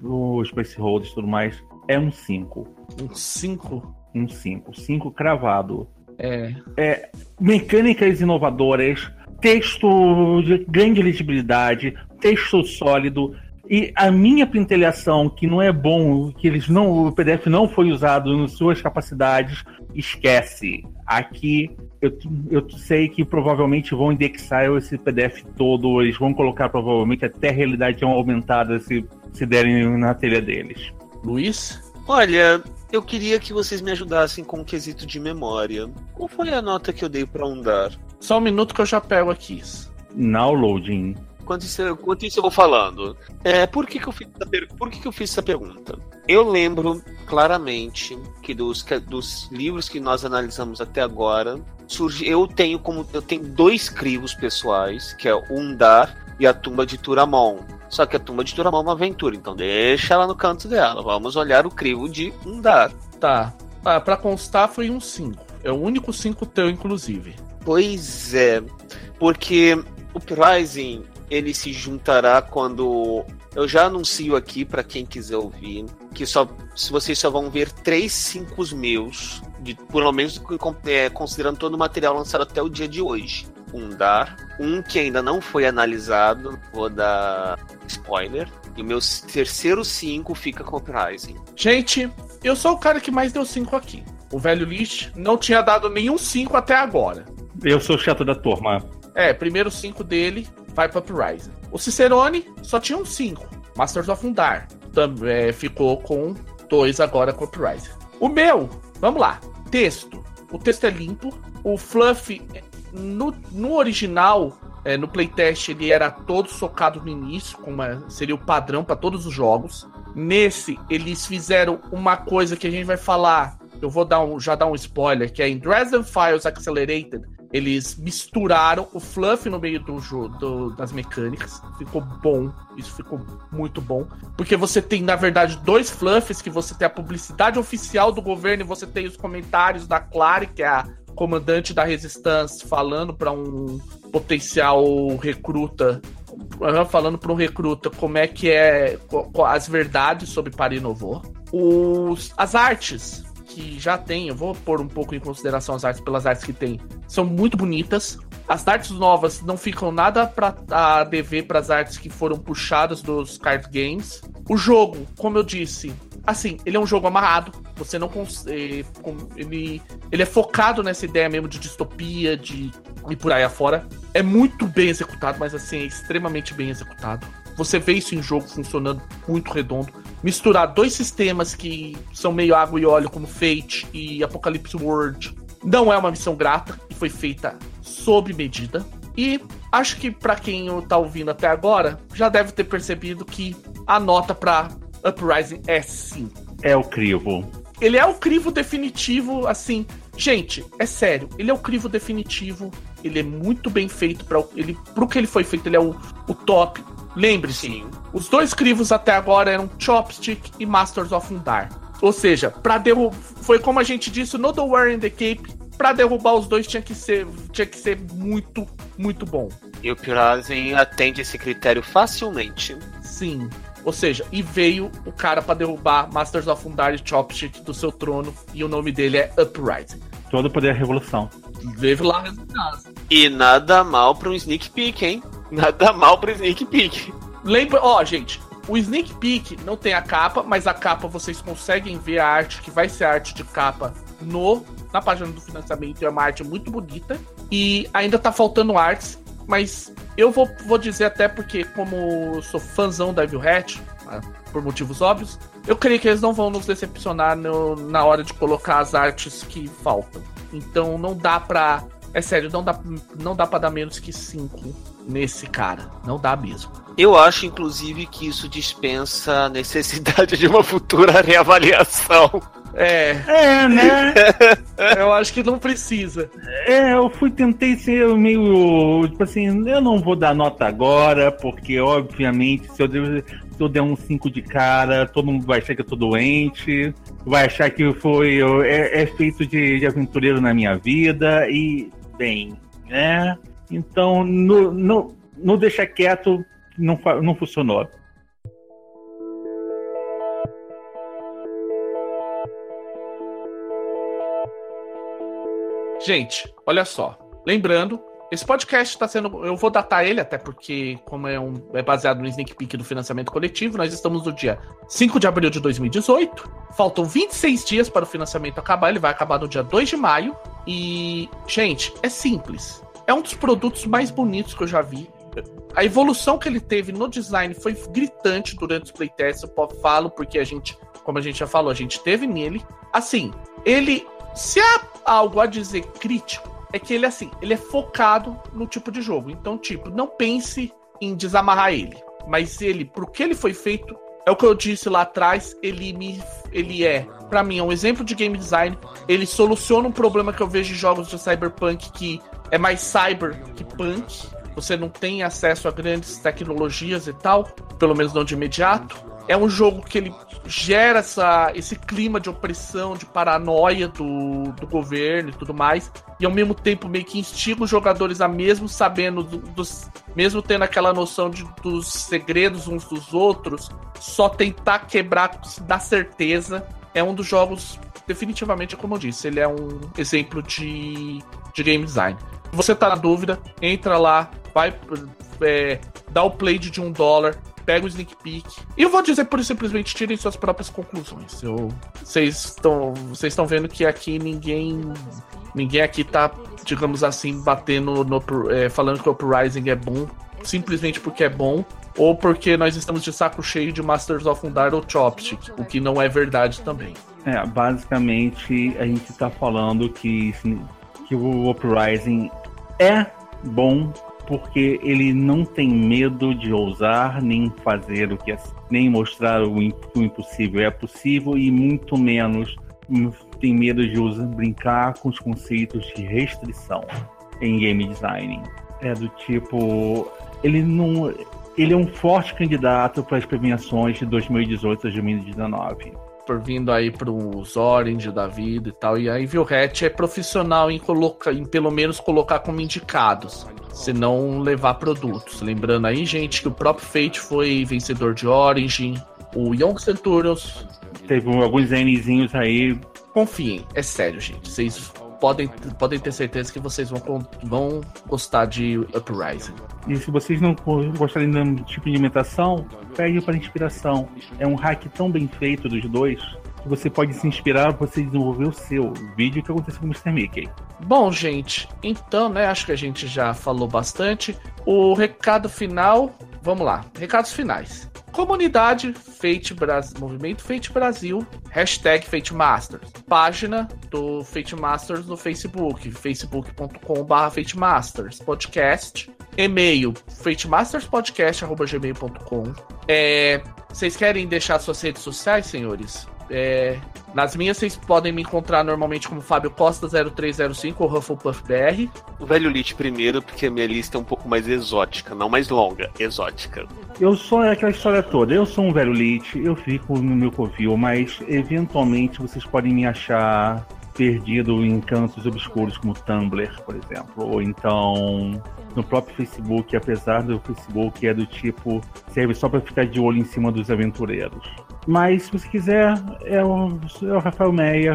os placeholders e tudo mais, é um 5. Um 5? Um 5. 5 cravado. É. é. Mecânicas inovadoras, texto de grande legibilidade, texto sólido. E a minha pentelhação, que não é bom, que eles não, o PDF não foi usado nas suas capacidades, esquece. Aqui eu, eu sei que provavelmente vão indexar esse PDF todo, eles vão colocar provavelmente até a realidade aumentada se, se derem na telha deles. Luiz? Olha, eu queria que vocês me ajudassem com o um quesito de memória. Qual foi a nota que eu dei para Undar? Só um minuto que eu já pego aqui. Now loading. Enquanto isso, enquanto isso eu vou falando. É, por que, que, eu fiz essa per... por que, que eu fiz essa pergunta? Eu lembro claramente que dos, dos livros que nós analisamos até agora, surge, eu tenho como eu tenho dois crivos pessoais, que é o Undar e a Tumba de Turamon. Só que a Tumba de Turamon é uma aventura, então deixa ela no canto dela. Vamos olhar o crivo de Undar. Tá. Ah, pra constar foi um 5. É o único 5 teu, inclusive. Pois é. Porque o Rising ele se juntará quando eu já anuncio aqui para quem quiser ouvir que só se vocês só vão ver três cinco meus, de, pelo menos é, considerando todo o material lançado até o dia de hoje. Um dar, um que ainda não foi analisado, vou dar spoiler. E o meu terceiro cinco fica com o Rising. Gente, eu sou o cara que mais deu cinco aqui. O velho Lich não tinha dado nenhum cinco até agora. Eu sou o chato da turma. É, primeiro cinco dele, vai para Uprising. O Cicerone só tinha um 5. Masters of Undar também é, ficou com dois agora com Uprising. O meu, vamos lá. Texto. O texto é limpo. O Fluff, no, no original, é, no playtest, ele era todo socado no início, como é, seria o padrão para todos os jogos. Nesse, eles fizeram uma coisa que a gente vai falar. Eu vou dar um, já dar um spoiler, que é em Dresden Files Accelerated eles misturaram o fluff no meio do jogo das mecânicas. Ficou bom. Isso ficou muito bom. Porque você tem, na verdade, dois fluffs que você tem a publicidade oficial do governo e você tem os comentários da Clary, que é a comandante da Resistance, falando para um potencial recruta. Falando para um recruta como é que é as verdades sobre Paris Novo. Os, as artes que já tem, eu vou pôr um pouco em consideração as artes pelas artes que tem, são muito bonitas. As artes novas não ficam nada para a dever para as artes que foram puxadas dos card games. O jogo, como eu disse, assim, ele é um jogo amarrado. Você não consegue. Ele, ele é focado nessa ideia mesmo de distopia, de e por aí afora. É muito bem executado, mas assim, é extremamente bem executado. Você vê isso em jogo funcionando muito redondo misturar dois sistemas que são meio água e óleo, como Fate e Apocalypse World, não é uma missão grata e foi feita sob medida. E acho que para quem tá ouvindo até agora, já deve ter percebido que a nota para Uprising é 5. É o crivo. Ele é o crivo definitivo, assim. Gente, é sério, ele é o crivo definitivo. Ele é muito bem feito para ele pro que ele foi feito, ele é o, o top. Lembre-se, os dois crivos até agora eram Chopstick e Masters of Undar. Ou seja, para derrubar. Foi como a gente disse no The War in the Cape. Pra derrubar os dois tinha que ser, tinha que ser muito, muito bom. E o Pirazen atende esse critério facilmente. Sim. Ou seja, e veio o cara para derrubar Masters of Undar e Chopstick do seu trono. E o nome dele é Uprising. Todo poder da revolução. Veio lá resultados. E nada mal pra um sneak peek, hein? Nada mal pro sneak peek. Lembra, ó, gente, o sneak peek não tem a capa, mas a capa vocês conseguem ver a arte que vai ser arte de capa no na página do financiamento. É uma arte muito bonita e ainda tá faltando artes, mas eu vou, vou dizer até porque como sou fãzão da Evil Hat, né, por motivos óbvios, eu creio que eles não vão nos decepcionar no, na hora de colocar as artes que faltam. Então não dá pra. É sério, não dá, não dá pra dar menos que 5 nesse cara. Não dá mesmo. Eu acho, inclusive, que isso dispensa a necessidade de uma futura reavaliação. É. É, né? [laughs] eu acho que não precisa. É, eu fui, tentei ser meio. Tipo assim, eu não vou dar nota agora, porque, obviamente, se eu, se eu der um 5 de cara, todo mundo vai achar que eu tô doente, vai achar que foi. É, é feito de, de aventureiro na minha vida, e, bem, né? Então, no, no, no deixa quieto não, não funcionou. Gente, olha só. Lembrando, esse podcast está sendo. Eu vou datar ele, até porque, como é, um, é baseado no sneak peek do financiamento coletivo, nós estamos no dia 5 de abril de 2018. Faltam 26 dias para o financiamento acabar. Ele vai acabar no dia 2 de maio. E, gente, é simples é um dos produtos mais bonitos que eu já vi. A evolução que ele teve no design foi gritante durante os playtests. Eu falo porque a gente, como a gente já falou, a gente teve nele. Assim, ele, se há algo a dizer crítico, é que ele assim, ele é focado no tipo de jogo. Então, tipo, não pense em desamarrar ele, mas ele, pro que ele foi feito, é o que eu disse lá atrás, ele me ele é, para mim, é um exemplo de game design. Ele soluciona um problema que eu vejo em jogos de cyberpunk que é mais cyber que punk. Você não tem acesso a grandes tecnologias e tal, pelo menos não de imediato. É um jogo que ele gera essa, esse clima de opressão, de paranoia do, do governo e tudo mais, e ao mesmo tempo meio que instiga os jogadores a mesmo sabendo do, dos. mesmo tendo aquela noção de, dos segredos uns dos outros, só tentar quebrar da certeza. É um dos jogos, definitivamente, como eu disse, ele é um exemplo de, de game design. Você tá na dúvida, entra lá, vai é, dá o play de um dólar, pega o sneak peek. E eu vou dizer por simplesmente tirem suas próprias conclusões. Vocês estão, vocês estão vendo que aqui ninguém, ninguém aqui tá, digamos assim, batendo no, é, falando que o Uprising é bom simplesmente porque é bom ou porque nós estamos de saco cheio de Masters of Undar ou Chopstick, o que não é verdade também. É, basicamente a gente tá falando que, que o Uprising é bom porque ele não tem medo de ousar nem fazer o que é, nem mostrar o, o impossível é possível e muito menos tem medo de usar, brincar com os conceitos de restrição em game design. É do tipo, ele não, ele é um forte candidato para as premiações de 2018 e 2019 por vindo aí pros Orange da vida e tal. E a Evil Hat é profissional em colocar, em pelo menos colocar como indicados, se não levar produtos. Lembrando aí, gente, que o próprio Fate foi vencedor de Orange, o Young Centurions. Teve alguns Nzinhos aí. Confiem, é sério, gente. Vocês podem, podem ter certeza que vocês vão, vão gostar de Uprising. E se vocês não gostarem do tipo de imitação, pegue para inspiração. É um hack tão bem feito dos dois que você pode se inspirar para você desenvolver o seu vídeo que aconteceu com o Mr. Mickey. Bom, gente, então, né, acho que a gente já falou bastante. O recado final, vamos lá, recados finais. Comunidade Fate Brasil, Movimento Fate Brasil, hashtag Fate Masters. Página do Fate Masters no Facebook, facebook.com.br Fate Masters. Podcast, e-mail, fatemasterspodcast.gmail.com. É, vocês querem deixar suas redes sociais, senhores? É, nas minhas vocês podem me encontrar normalmente como Fábio Costa 0305 ou Hufflepuff BR. O Velho Lit primeiro, porque a minha lista é um pouco mais exótica, não mais longa, exótica. Eu sou aquela história toda, eu sou um Velho Lit, eu fico no meu covil, mas eventualmente vocês podem me achar perdido em cantos obscuros como Tumblr, por exemplo, ou então no próprio Facebook, apesar do Facebook é do tipo serve só para ficar de olho em cima dos aventureiros. Mas se você quiser, é o, é o Rafael Meia,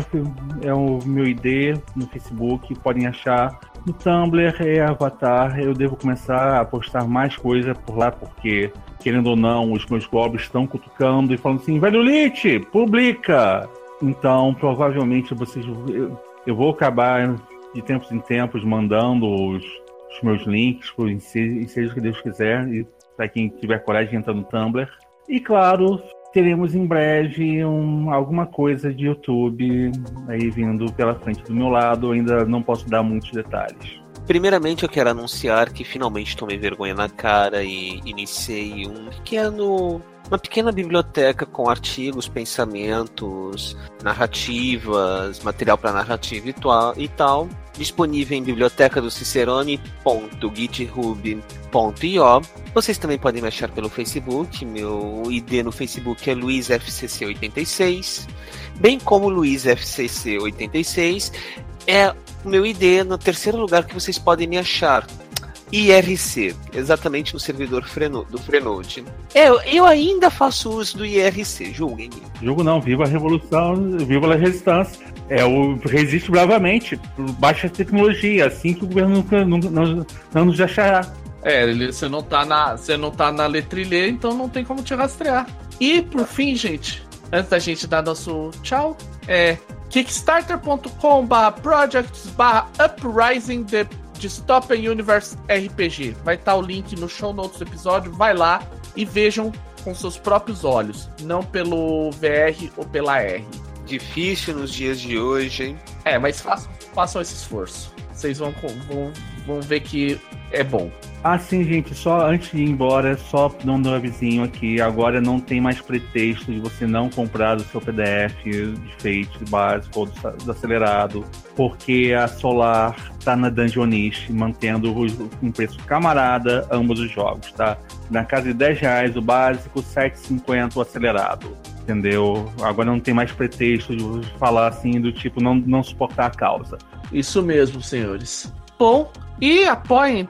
é o meu ID no Facebook, podem achar. No Tumblr é Avatar, eu devo começar a postar mais coisa por lá, porque, querendo ou não, os meus goblins estão cutucando e falando assim, velho Lich, publica! Então, provavelmente vocês. Eu, eu vou acabar de tempos em tempos mandando os, os meus links, por seja o que Deus quiser, e para quem tiver coragem de entrar no Tumblr. E claro, teremos em breve um, alguma coisa de YouTube aí vindo pela frente do meu lado. ainda não posso dar muitos detalhes. Primeiramente, eu quero anunciar que finalmente tomei vergonha na cara e iniciei um pequeno uma pequena biblioteca com artigos, pensamentos, narrativas, material para narrativa e tal, disponível em biblioteca do Cicerone.github.io. Vocês também podem me achar pelo Facebook, meu ID no Facebook é LuizFCC86, bem como LuizFCC86 é o meu ID no terceiro lugar que vocês podem me achar IRC, exatamente no servidor Freno, do Freenode. Eu, eu ainda faço uso do IRC, julguem-me. Julgo não, viva a revolução, viva a resistência. É o resiste bravamente, baixa tecnologia, assim que o governo nunca, nunca não, não nos deixará. É, você não tá na, você não tá na letrilha, então não tem como te rastrear. E por fim, gente, antes da gente dar nosso tchau, é kickstarter.com/projects/uprising the Dystopian Universe RPG. Vai estar tá o link no show notes do episódio. Vai lá e vejam com seus próprios olhos, não pelo VR ou pela R. Difícil nos dias de hoje, hein? É, mas façam, façam esse esforço. vocês vão, vão, vão ver que é bom. Ah, sim, gente, só antes de ir embora, só dando um avisinho aqui, agora não tem mais pretexto de você não comprar o seu PDF de Fate básico ou do, do acelerado, porque a Solar tá na Dungeonish, mantendo um preço camarada ambos os jogos, tá? Na casa de 10 reais o básico, 7,50 o acelerado entendeu? Agora não tem mais pretexto de falar assim do tipo não, não suportar a causa. Isso mesmo, senhores. Bom, e apoiem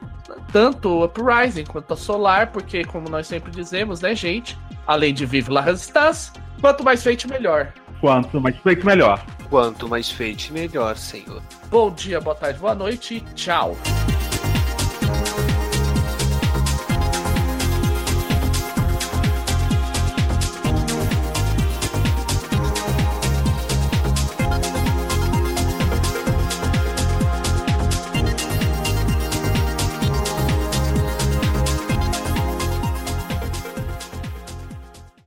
tanto o Uprising quanto a Solar, porque, como nós sempre dizemos, né, gente? Além de Vive La Resistance, quanto mais feito, melhor. Quanto mais feito, melhor. Quanto mais feito, melhor, senhor. Bom dia, boa tarde, boa noite e tchau.